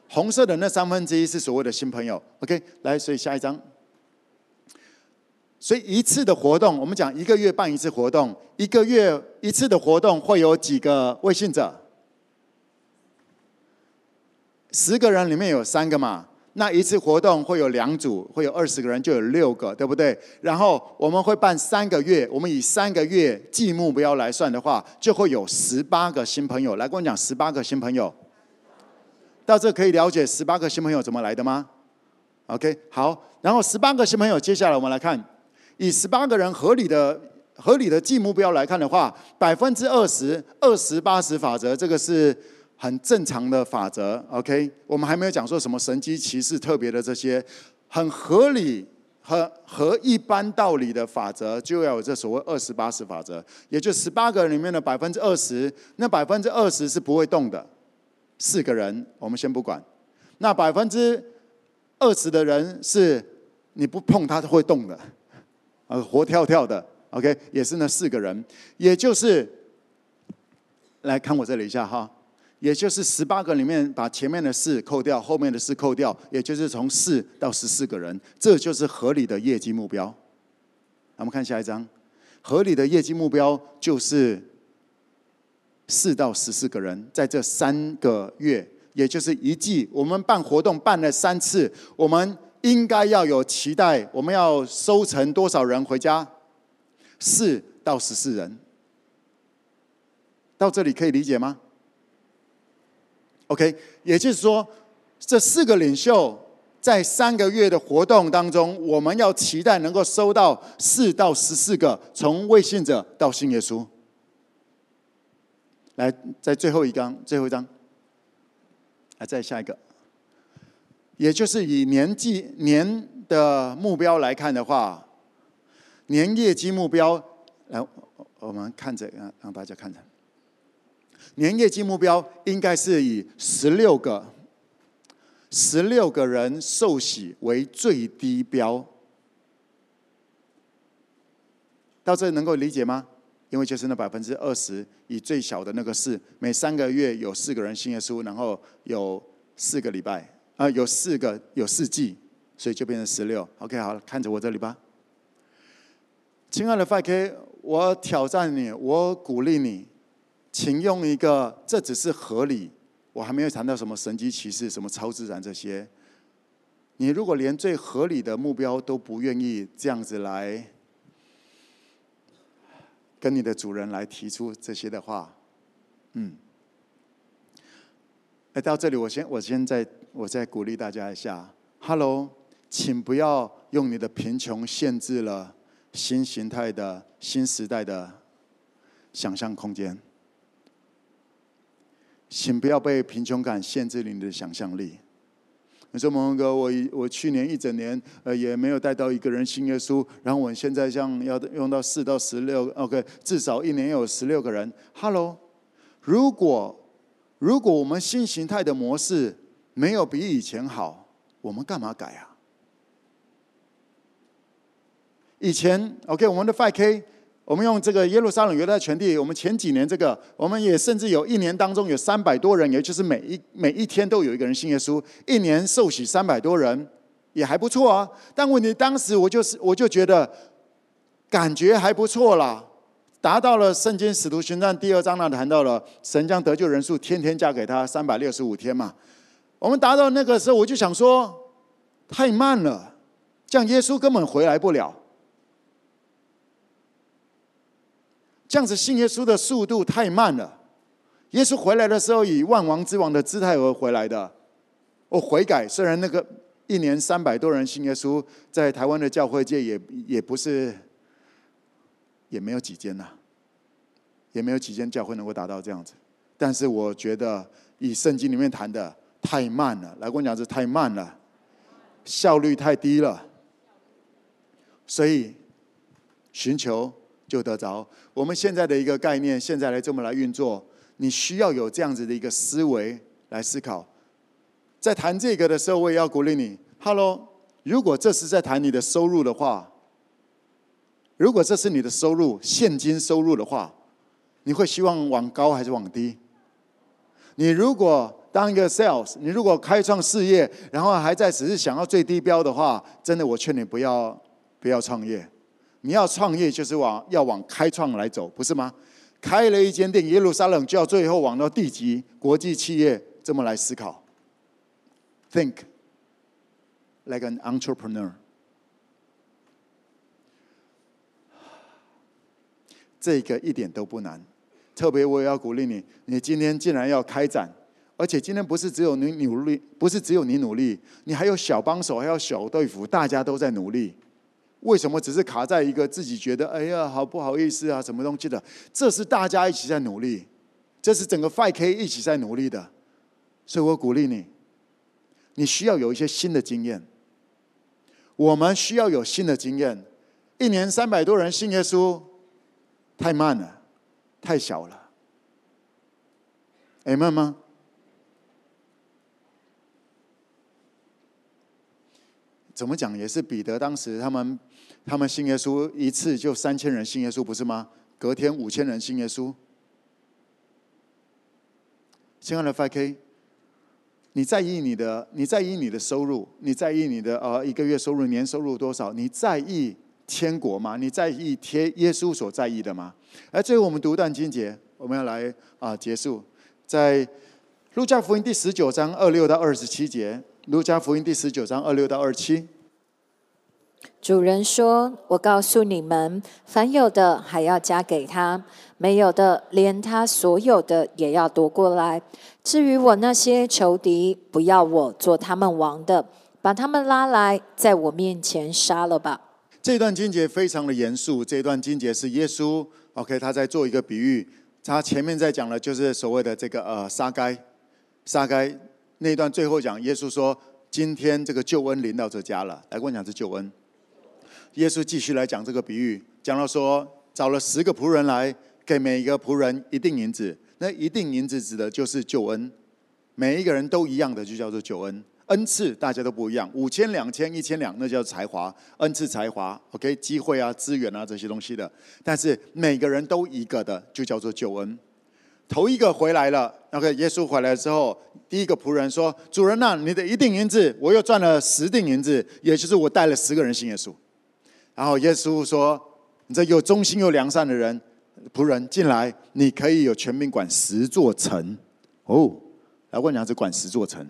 红色的那三分之一是所谓的新朋友。OK，来，所以下一张。所以一次的活动，我们讲一个月办一次活动，一个月一次的活动会有几个微信者？十个人里面有三个嘛？那一次活动会有两组，会有二十个人，就有六个，对不对？然后我们会办三个月，我们以三个月计目标来算的话，就会有十八个新朋友。来跟我讲，十八个新朋友，到这可以了解十八个新朋友怎么来的吗？OK，好。然后十八个新朋友，接下来我们来看，以十八个人合理的、合理的计目标来看的话，百分之二十，二十八十法则，这个是。很正常的法则，OK，我们还没有讲说什么神机奇士特别的这些，很合理和和一般道理的法则，就要有这所谓二十八十法则，也就十八个人里面的百分之二十，那百分之二十是不会动的，四个人我们先不管，那百分之二十的人是你不碰他都会动的，呃，活跳跳的，OK，也是那四个人，也就是来看我这里一下哈。也就是十八个里面，把前面的四扣掉，后面的四扣掉，也就是从四到十四个人，这就是合理的业绩目标。我们看下一张，合理的业绩目标就是四到十四个人，在这三个月，也就是一季，我们办活动办了三次，我们应该要有期待，我们要收成多少人回家？四到十四人，到这里可以理解吗？OK，也就是说，这四个领袖在三个月的活动当中，我们要期待能够收到四到十四个从未信者到信耶稣。来，在最后一张，最后一张，来再下一个。也就是以年计年的目标来看的话，年业绩目标，来，我们看着让让大家看着，年业绩目标应该是以十六个，十六个人受洗为最低标。到这能够理解吗？因为就是那百分之二十，以最小的那个四，每三个月有四个人信耶稣，然后有四个礼拜，啊、有四个有四季，所以就变成十六。OK，好了，看着我这里吧。亲爱的 5K，我挑战你，我鼓励你，请用一个，这只是合理，我还没有谈到什么神机骑士、什么超自然这些。你如果连最合理的目标都不愿意这样子来。跟你的主人来提出这些的话，嗯，哎，到这里我先我先再我再鼓励大家一下，Hello，请不要用你的贫穷限制了新形态的新时代的想象空间，请不要被贫穷感限制了你的想象力。你说蒙哥，我我去年一整年呃也没有带到一个人信耶稣，然后我现在像要用到四到十六，OK，至少一年有十六个人。Hello，如果如果我们新形态的模式没有比以前好，我们干嘛改啊？以前 OK，我们的 5K。我们用这个耶路撒冷犹太全地，我们前几年这个，我们也甚至有一年当中有三百多人，也就是每一每一天都有一个人信耶稣，一年受洗三百多人，也还不错啊。但问题当时我就是我就觉得感觉还不错啦，达到了圣经使徒行传第二章那谈到了神将得救人数天天加给他三百六十五天嘛。我们达到那个时候，我就想说太慢了，这样耶稣根本回来不了。这样子信耶稣的速度太慢了。耶稣回来的时候以万王之王的姿态而回来的。我悔改，虽然那个一年三百多人信耶稣，在台湾的教会界也也不是，也没有几间呐，也没有几间教会能够达到这样子。但是我觉得以圣经里面谈的太慢了，来跟我讲这太慢了，效率太低了，所以寻求。就得着。我们现在的一个概念，现在来这么来运作，你需要有这样子的一个思维来思考。在谈这个的时候，我也要鼓励你。Hello，如果这是在谈你的收入的话，如果这是你的收入，现金收入的话，你会希望往高还是往低？你如果当一个 sales，你如果开创事业，然后还在只是想要最低标的话，真的，我劝你不要不要创业。你要创业，就是往要往开创来走，不是吗？开了一间店，耶路撒冷就要最后往到地级国际企业这么来思考。Think like an entrepreneur。这个一点都不难，特别我也要鼓励你，你今天既然要开展，而且今天不是只有你努力，不是只有你努力，你还有小帮手，还有小队辅，大家都在努力。为什么只是卡在一个自己觉得哎呀，好不好意思啊，什么东西的？这是大家一起在努力，这是整个 5K 一起在努力的，所以我鼓励你，你需要有一些新的经验。我们需要有新的经验。一年三百多人信耶稣，太慢了，太小了。Amen 吗？怎么讲也是彼得当时他们。他们信耶稣一次就三千人信耶稣，不是吗？隔天五千人信耶稣。亲爱的 FK，你在意你的，你在意你的收入，你在意你的呃一个月收入、年收入多少？你在意天国吗？你在意天耶稣所在意的吗？而最后我们读一段经节，我们要来啊结束，在路加福音第十九章二六到二十七节。路加福音第十九章二六到二七。主人说：“我告诉你们，凡有的还要加给他，没有的连他所有的也要夺过来。至于我那些仇敌，不要我做他们王的，把他们拉来，在我面前杀了吧。”这段经节非常的严肃。这段经节是耶稣，OK，他在做一个比喻。他前面在讲的就是所谓的这个呃杀该，杀该那段最后讲耶稣说。今天这个救恩临到这家了。来跟我讲是救恩。耶稣继续来讲这个比喻，讲到说找了十个仆人来，给每一个仆人一锭银子。那一锭银子指的就是救恩，每一个人都一样的，就叫做救恩。恩赐大家都不一样，五千、两千、一千两，那叫才华，恩赐才华，OK，机会啊、资源啊这些东西的。但是每个人都一个的，就叫做救恩。头一个回来了，OK，耶稣回来之后，第一个仆人说：“主人呐、啊，你的一锭银子，我又赚了十锭银子，也就是我带了十个人信耶稣。”然后耶稣说：“你这又忠心又良善的人，仆人进来，你可以有全民管十座城。”哦，来问你，是管十座城？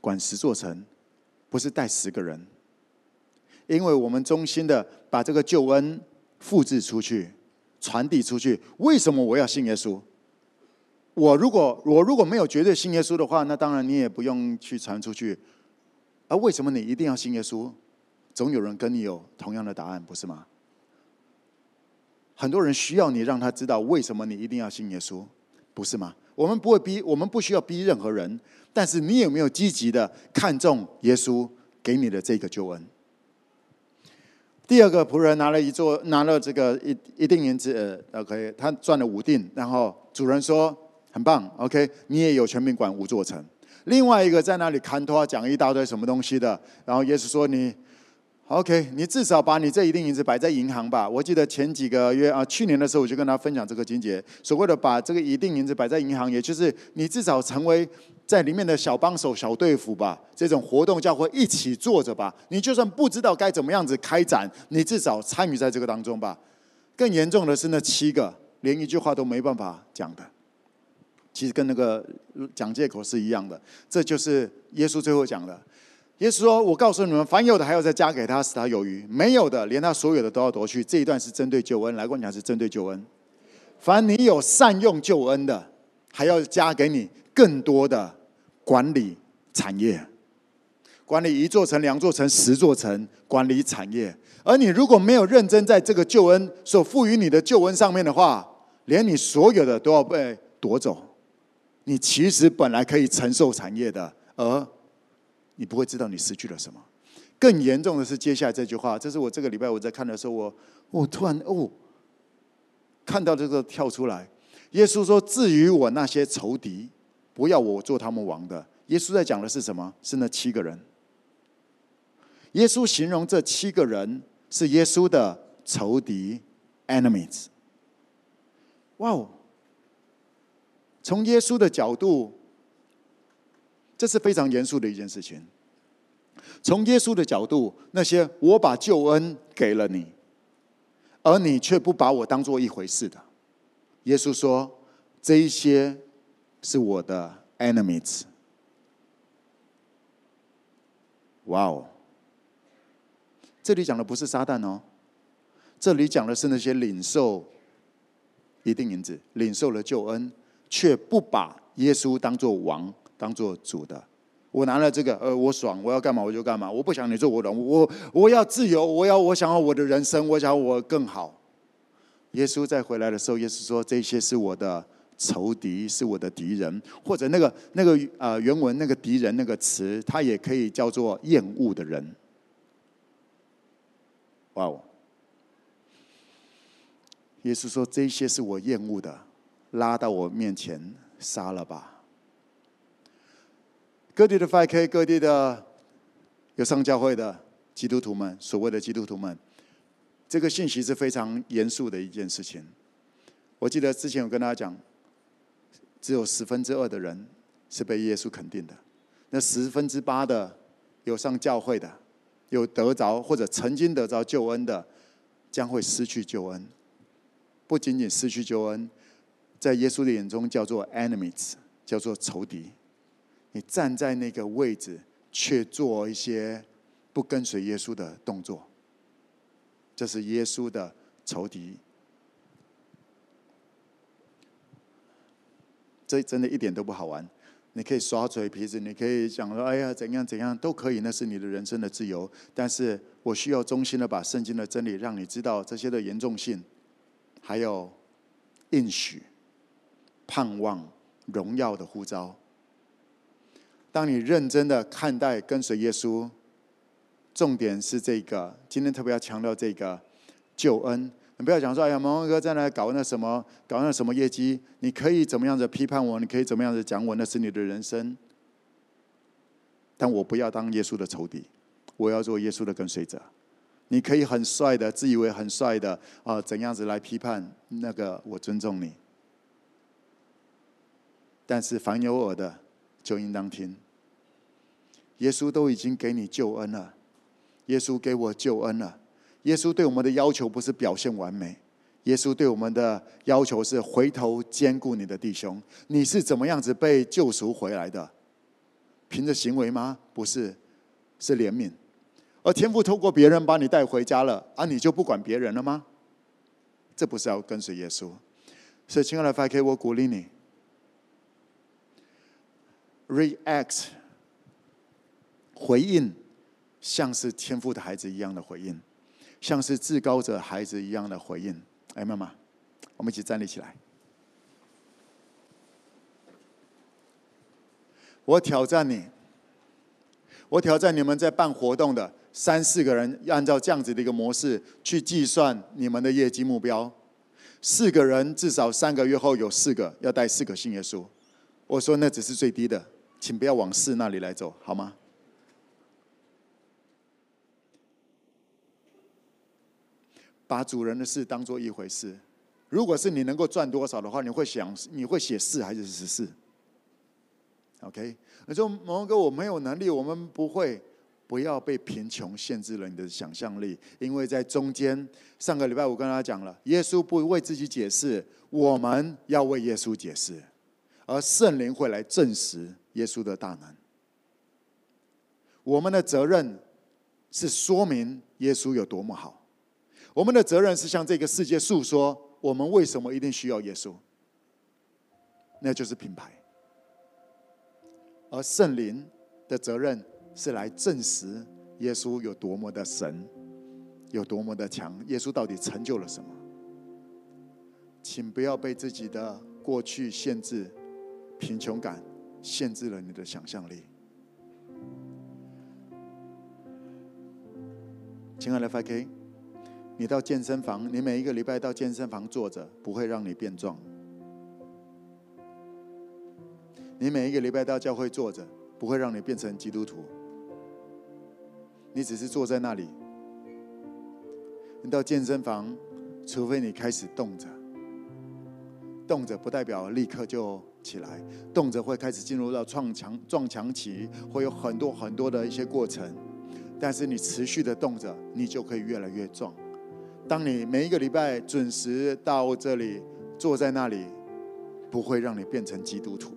管十座城，不是带十个人，因为我们衷心的把这个救恩复制出去、传递出去。为什么我要信耶稣？我如果我如果没有绝对信耶稣的话，那当然你也不用去传出去。而为什么你一定要信耶稣？总有人跟你有同样的答案，不是吗？很多人需要你让他知道为什么你一定要信耶稣，不是吗？我们不会逼，我们不需要逼任何人。但是你有没有积极的看重耶稣给你的这个救恩？第二个仆人拿了一座，拿了这个一一錠银子，OK，他赚了五锭。然后主人说：“很棒，OK，你也有权柄管五座城。”另外一个在那里看托讲一大堆什么东西的。然后耶稣说：“你。” OK，你至少把你这一錠银子摆在银行吧。我记得前几个月啊，去年的时候我就跟他分享这个情节，所谓的把这个一錠银子摆在银行，也就是你至少成为在里面的小帮手、小队服吧。这种活动教会一起做着吧。你就算不知道该怎么样子开展，你至少参与在这个当中吧。更严重的是那七个连一句话都没办法讲的，其实跟那个讲借口是一样的。这就是耶稣最后讲的。耶稣说：“我告诉你们，凡有的还要再加给他，使他有余；没有的，连他所有的都要夺去。”这一段是针对救恩，来跟我讲是针对救恩。凡你有善用救恩的，还要加给你更多的管理产业，管理一座城、两座城、十座城，管理产业。而你如果没有认真在这个救恩所赋予你的救恩上面的话，连你所有的都要被夺走。你其实本来可以承受产业的，而你不会知道你失去了什么。更严重的是接下来这句话，这是我这个礼拜我在看的时候，我我突然哦，看到这个跳出来。耶稣说：“至于我那些仇敌，不要我做他们王的。”耶稣在讲的是什么？是那七个人。耶稣形容这七个人是耶稣的仇敌 （enemies）。哇哦！从耶稣的角度。这是非常严肃的一件事情。从耶稣的角度，那些我把救恩给了你，而你却不把我当做一回事的，耶稣说：“这一些是我的 enemies。”哇哦！这里讲的不是撒旦哦，这里讲的是那些领受一定银子、领受了救恩，却不把耶稣当做王。当做主的，我拿了这个，呃，我爽，我要干嘛我就干嘛，我不想你做我的，我我要自由，我要我想要我的人生，我想要我更好。耶稣再回来的时候，耶稣说：“这些是我的仇敌，是我的敌人，或者那个那个呃原文那个敌人那个词，它也可以叫做厌恶的人。”哇哦！耶稣说：“这些是我厌恶的，拉到我面前杀了吧。”各地的 5K，各地的有上教会的基督徒们，所谓的基督徒们，这个信息是非常严肃的一件事情。我记得之前有跟大家讲，只有十分之二的人是被耶稣肯定的，那十分之八的有上教会的，有得着或者曾经得着救恩的，将会失去救恩。不仅仅失去救恩，在耶稣的眼中叫做 enemies，叫做仇敌。你站在那个位置，却做一些不跟随耶稣的动作，这是耶稣的仇敌。这真的一点都不好玩。你可以耍嘴皮子，你可以讲说：“哎呀，怎样怎样都可以，那是你的人生的自由。”但是我需要衷心的把圣经的真理让你知道这些的严重性，还有应许、盼望。荣耀的呼召。当你认真的看待跟随耶稣，重点是这个。今天特别要强调这个救恩。你不要讲说：“哎呀，蒙哥在那搞那什么，搞那什么业绩？”你可以怎么样子批判我？你可以怎么样子讲我？那是你的人生。但我不要当耶稣的仇敌，我要做耶稣的跟随者。你可以很帅的，自以为很帅的啊，怎样子来批判那个？我尊重你。但是凡有耳的，就应当听。耶稣都已经给你救恩了，耶稣给我救恩了。耶稣对我们的要求不是表现完美，耶稣对我们的要求是回头兼顾你的弟兄。你是怎么样子被救赎回来的？凭着行为吗？不是，是怜悯。而天父透过别人把你带回家了，啊，你就不管别人了吗？这不是要跟随耶稣。所以，亲爱的 FK，我鼓励你，react，回应，像是天赋的孩子一样的回应，像是至高者孩子一样的回应。哎，妈妈，我们一起站立起来。我挑战你，我挑战你们在办活动的三四个人，按照这样子的一个模式去计算你们的业绩目标。四个人至少三个月后有四个要带四个信耶稣。我说那只是最低的，请不要往四那里来走，好吗？把主人的事当做一回事。如果是你能够赚多少的话，你会想你会写四还是十四？OK，你说蒙哥，我没有能力，我们不会，不要被贫穷限制了你的想象力，因为在中间，上个礼拜我跟他讲了，耶稣不为自己解释，我们要为耶稣解释，而圣灵会来证实耶稣的大能。我们的责任是说明耶稣有多么好，我们的责任是向这个世界诉说我们为什么一定需要耶稣，那就是品牌。而圣灵的责任是来证实耶稣有多么的神，有多么的强。耶稣到底成就了什么？请不要被自己的过去限制，贫穷感限制了你的想象力。亲爱的 FK，你到健身房，你每一个礼拜到健身房坐着，不会让你变壮。你每一个礼拜到教会坐着，不会让你变成基督徒。你只是坐在那里。你到健身房，除非你开始动着，动着不代表立刻就起来，动着会开始进入到撞墙撞墙期，会有很多很多的一些过程。但是你持续的动着，你就可以越来越壮。当你每一个礼拜准时到这里坐在那里，不会让你变成基督徒。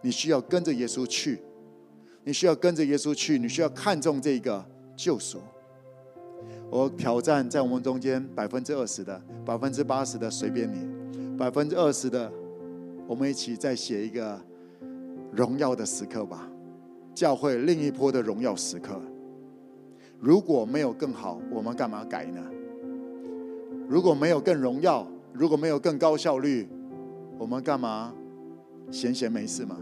你需要跟着耶稣去，你需要跟着耶稣去，你需要看重这个救赎。我挑战在我们中间百分之二十的，百分之八十的随便你，百分之二十的，我们一起再写一个荣耀的时刻吧，教会另一波的荣耀时刻。如果没有更好，我们干嘛改呢？如果没有更荣耀，如果没有更高效率，我们干嘛？闲闲没事吗？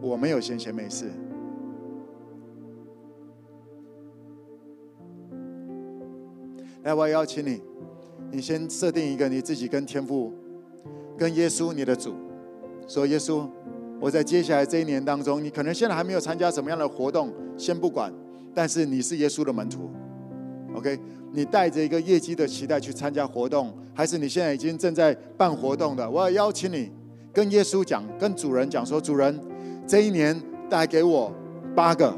我没有闲闲没事。来，我邀请你，你先设定一个你自己跟天父、跟耶稣你的主，说：耶稣，我在接下来这一年当中，你可能现在还没有参加什么样的活动，先不管，但是你是耶稣的门徒，OK？你带着一个业绩的期待去参加活动，还是你现在已经正在办活动的？我要邀请你。跟耶稣讲，跟主人讲说：“主人，这一年带给我八个，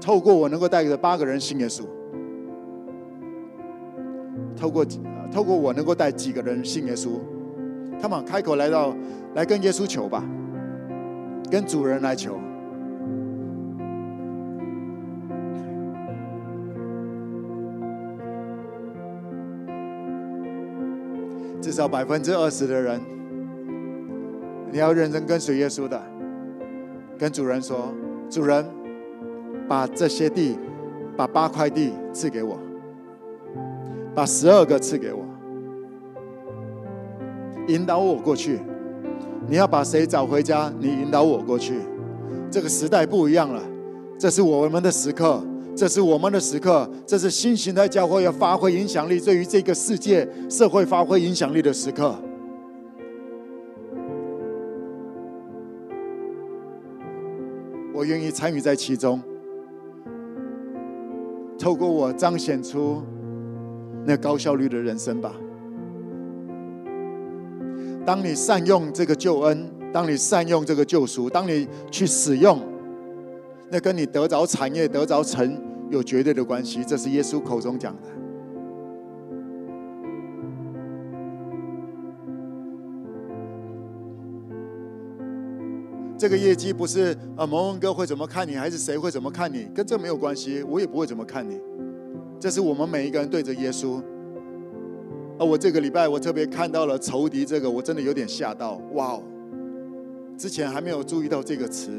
透过我能够带给八个人信耶稣。透过透过我能够带几个人信耶稣他们开口来到来跟耶稣求吧，跟主人来求。至少百分之二十的人。”你要认真跟随耶稣的，跟主人说：“主人，把这些地，把八块地赐给我，把十二个赐给我，引导我过去，你要把谁找回家？你引导我过去。这个时代不一样了，这是我们的时刻，这是我们的时刻，这是新形态教会要发挥影响力，对于这个世界社会发挥影响力的时刻。我愿意参与在其中，透过我彰显出那高效率的人生吧。当你善用这个救恩，当你善用这个救赎，当你去使用，那跟你得着产业、得着成有绝对的关系。这是耶稣口中讲的。这个业绩不是啊，蒙恩哥会怎么看你，还是谁会怎么看你？跟这没有关系，我也不会怎么看你。这是我们每一个人对着耶稣。啊我这个礼拜，我特别看到了仇敌这个，我真的有点吓到。哇哦！之前还没有注意到这个词。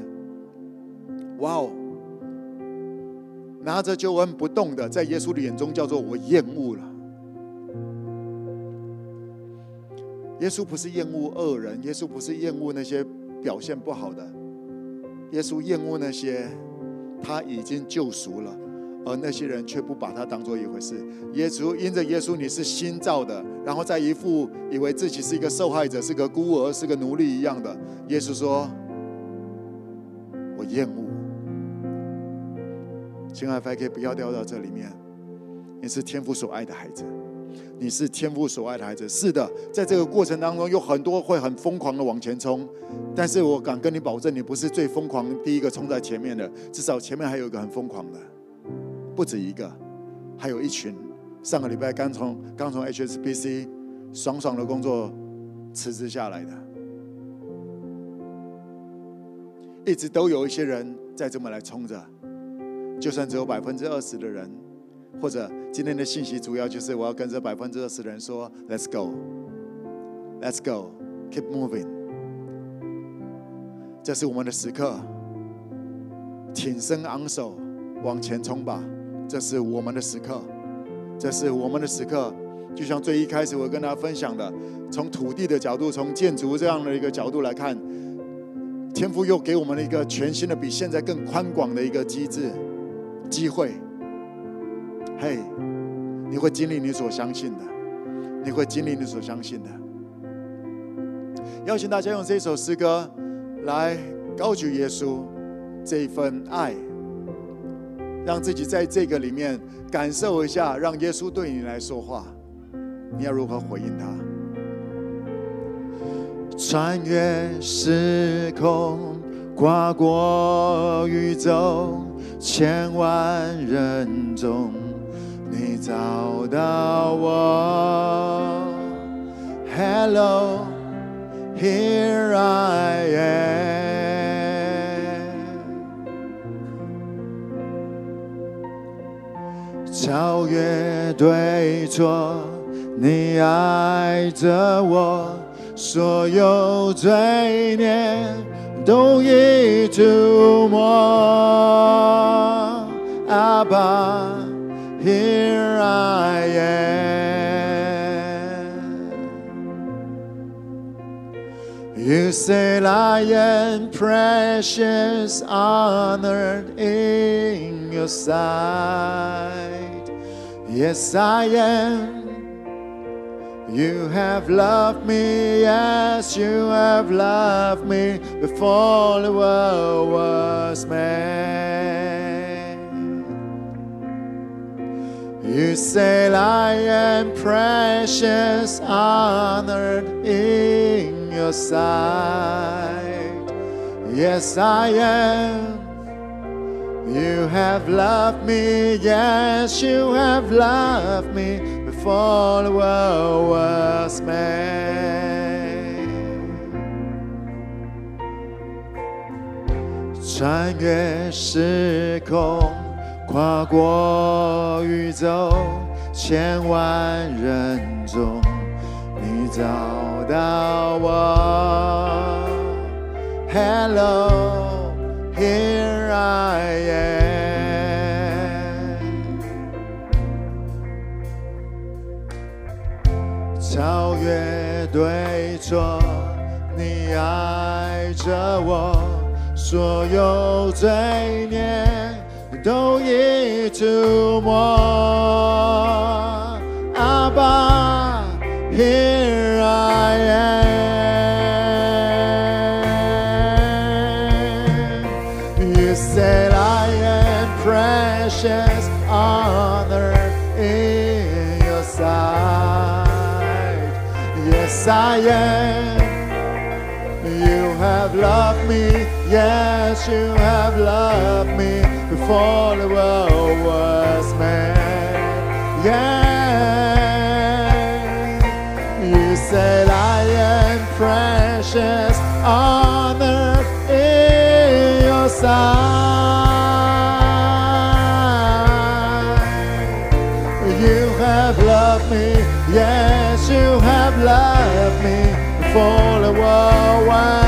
哇哦！拿着救恩不动的，在耶稣的眼中叫做我厌恶了。耶稣不是厌恶恶人，耶稣不是厌恶那些表现不好的，耶稣厌恶那些他已经救赎了。而那些人却不把他当做一回事。耶稣因着耶稣你是新造的，然后在一副以为自己是一个受害者、是个孤儿、是个奴隶一样的。耶稣说：“我厌恶。”亲爱的，可以不要掉到这里面。你是天父所爱的孩子，你是天父所爱的孩子。是的，在这个过程当中，有很多会很疯狂的往前冲，但是我敢跟你保证，你不是最疯狂第一个冲在前面的，至少前面还有一个很疯狂的。不止一个，还有一群。上个礼拜刚从刚从 HSBC 爽爽的工作辞职下来的，一直都有一些人在这么来冲着。就算只有百分之二十的人，或者今天的信息主要就是我要跟这百分之二十的人说：“Let's go, Let's go, keep moving。”这是我们的时刻，挺身昂首，往前冲吧。这是我们的时刻，这是我们的时刻。就像最一开始我跟大家分享的，从土地的角度，从建筑这样的一个角度来看，天父又给我们了一个全新的、比现在更宽广的一个机制、机会。嘿，你会经历你所相信的，你会经历你所相信的。邀请大家用这首诗歌来高举耶稣这一份爱。让自己在这个里面感受一下，让耶稣对你来说话，你要如何回应他？穿越时空，跨过宇宙，千万人中，你找到我。Hello，here I am。超越对错，你爱着我，所有罪孽都已涂抹。阿爸，Here I am. You say I am precious, honored in your sight. Yes, I am. You have loved me yes, you have loved me before the world was made. You say I am precious, honored in your sight. Yes, I am. You have loved me, yes, you have loved me before the world was made. 穿越时空，跨过宇宙，千万人中，你找到我。Hello, Here I am. 超越对错，你爱着我，所有罪孽都已涂抹。阿爸，Here I am. Yes, I am. You have loved me, yes, you have loved me before the world was made. Yeah, you said I am precious, honored in your sight. for a while.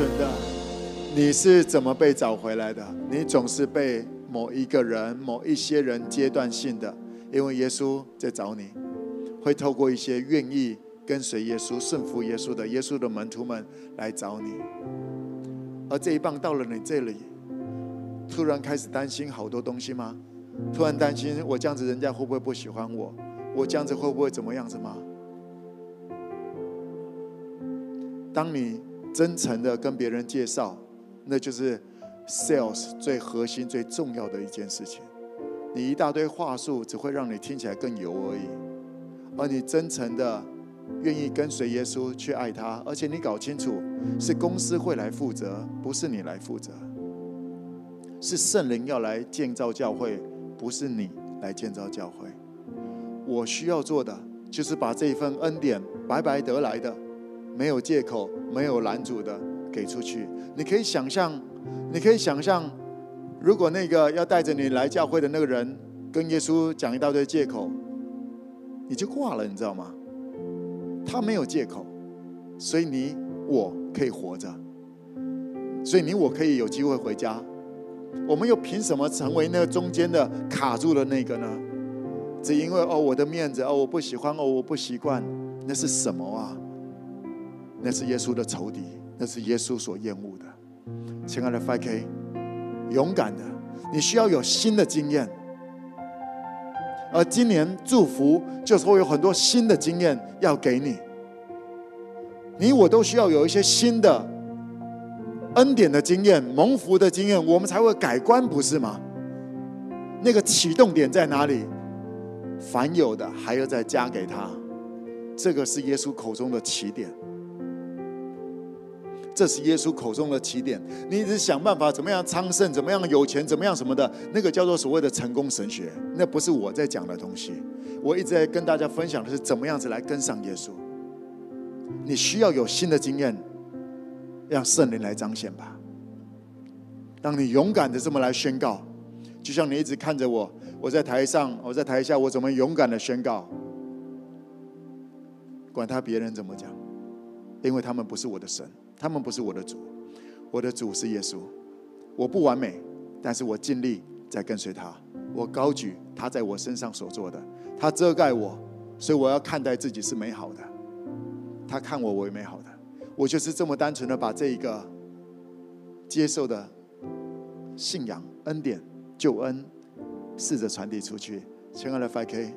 纯的。你是怎么被找回来的？你总是被某一个人、某一些人阶段性的，因为耶稣在找你，会透过一些愿意跟随耶稣、顺服耶稣的耶稣的门徒们来找你。而这一棒到了你这里，突然开始担心好多东西吗？突然担心我这样子人家会不会不喜欢我？我这样子会不会怎么样子吗？当你真诚的跟别人介绍，那就是 sales 最核心、最重要的一件事情。你一大堆话术，只会让你听起来更油而已。而你真诚的愿意跟随耶稣去爱他，而且你搞清楚，是公司会来负责，不是你来负责。是圣灵要来建造教会，不是你来建造教会。我需要做的，就是把这一份恩典白白得来的，没有借口、没有拦阻的给出去。你可以想象，你可以想象，如果那个要带着你来教会的那个人跟耶稣讲一大堆借口，你就挂了，你知道吗？他没有借口，所以你我可以活着，所以你我可以有机会回家。我们又凭什么成为那中间的卡住的那个呢？只因为哦，我的面子哦，我不喜欢哦，我不习惯，那是什么啊？那是耶稣的仇敌，那是耶稣所厌恶的。亲爱的 5K，勇敢的，你需要有新的经验。而今年祝福就是会有很多新的经验要给你，你我都需要有一些新的恩典的经验、蒙福的经验，我们才会改观，不是吗？那个启动点在哪里？凡有的还要再加给他，这个是耶稣口中的起点。这是耶稣口中的起点。你一直想办法怎么样昌盛，怎么样有钱，怎么样什么的，那个叫做所谓的成功神学，那不是我在讲的东西。我一直在跟大家分享的是怎么样子来跟上耶稣。你需要有新的经验，让圣灵来彰显吧。当你勇敢的这么来宣告，就像你一直看着我，我在台上，我在台下，我怎么勇敢的宣告？管他别人怎么讲，因为他们不是我的神。他们不是我的主，我的主是耶稣。我不完美，但是我尽力在跟随他。我高举他在我身上所做的，他遮盖我，所以我要看待自己是美好的。他看我为美好的，我就是这么单纯的把这一个接受的信仰、恩典、救恩，试着传递出去。亲爱的 5K，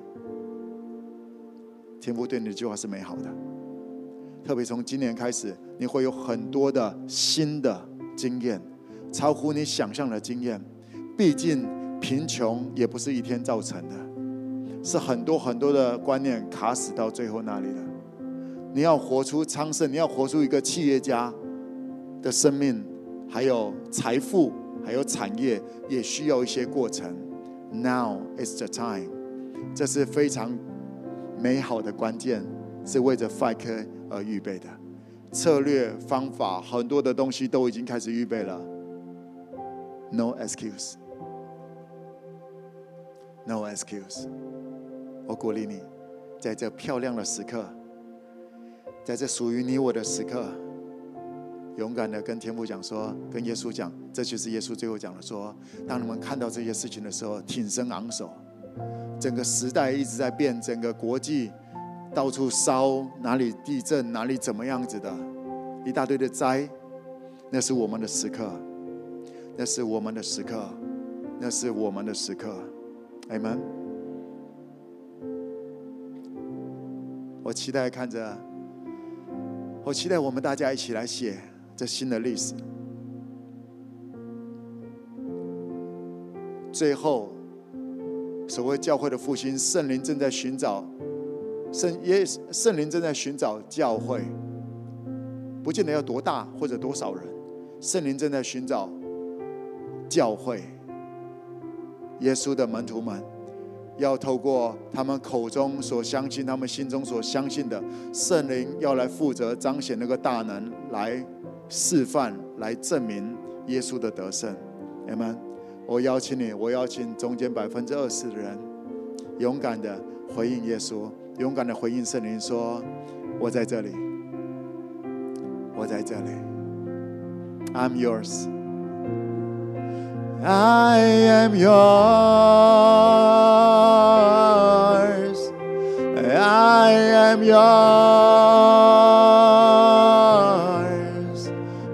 天父对你的计划是美好的。特别从今年开始，你会有很多的新的经验，超乎你想象的经验。毕竟贫穷也不是一天造成的，是很多很多的观念卡死到最后那里的。你要活出昌盛，你要活出一个企业家的生命，还有财富，还有产业，也需要一些过程。Now is the time，这是非常美好的关键，是为着 FiveK 而预备的。策略、方法，很多的东西都已经开始预备了。No excuse，No excuse。我鼓励你，在这漂亮的时刻，在这属于你我的时刻，勇敢的跟天父讲说，跟耶稣讲，这就是耶稣最后讲的说：当你们看到这些事情的时候，挺身昂首。整个时代一直在变，整个国际到处烧，哪里地震，哪里怎么样子的，一大堆的灾，那是我们的时刻，那是我们的时刻，那是我们的时刻，阿门。我期待看着，我期待我们大家一起来写这新的历史。最后，所谓教会的复兴，圣灵正在寻找圣耶，圣灵正在寻找教会，不见得要多大或者多少人，圣灵正在寻找教会，耶稣的门徒们。要透过他们口中所相信、他们心中所相信的圣灵，要来负责彰显那个大能，来示范、来证明耶稣的得胜。阿门！我邀请你，我邀请中间百分之二十的人，勇敢的回应耶稣，勇敢的回应圣灵，说：“我在这里，我在这里。”I'm yours. I am yours. I am yours,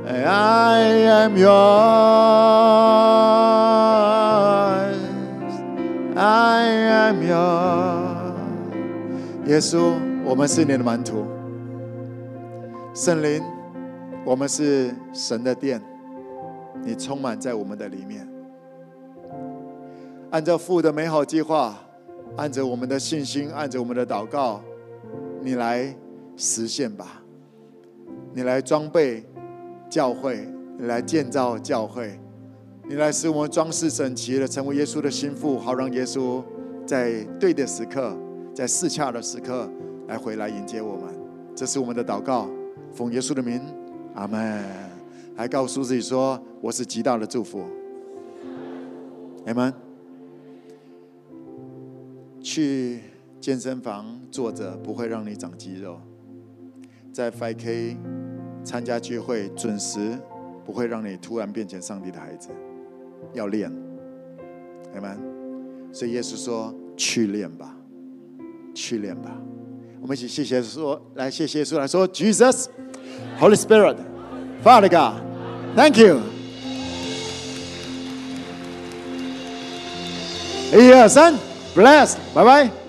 I am yours, 耶稣，我们是你的门徒。圣灵，我们是神的殿，你充满在我们的里面。按照父的美好计划。按着我们的信心，按着我们的祷告，你来实现吧。你来装备教会，你来建造教会，你来使我们装饰整齐的，成为耶稣的心腹，好让耶稣在对的时刻，在适恰的时刻来回来迎接我们。这是我们的祷告，奉耶稣的名，阿门。还告诉自己说：“我是极大的祝福。”阿门。去健身房坐着不会让你长肌肉，在 5K 参加聚会准时不会让你突然变成上帝的孩子，要练，阿门？所以耶稣说：“去练吧，训练吧。”我们一起谢谢说，来谢谢耶稣来说：“Jesus, Holy Spirit, Father God, Thank you。”一二三。Bless，拜拜。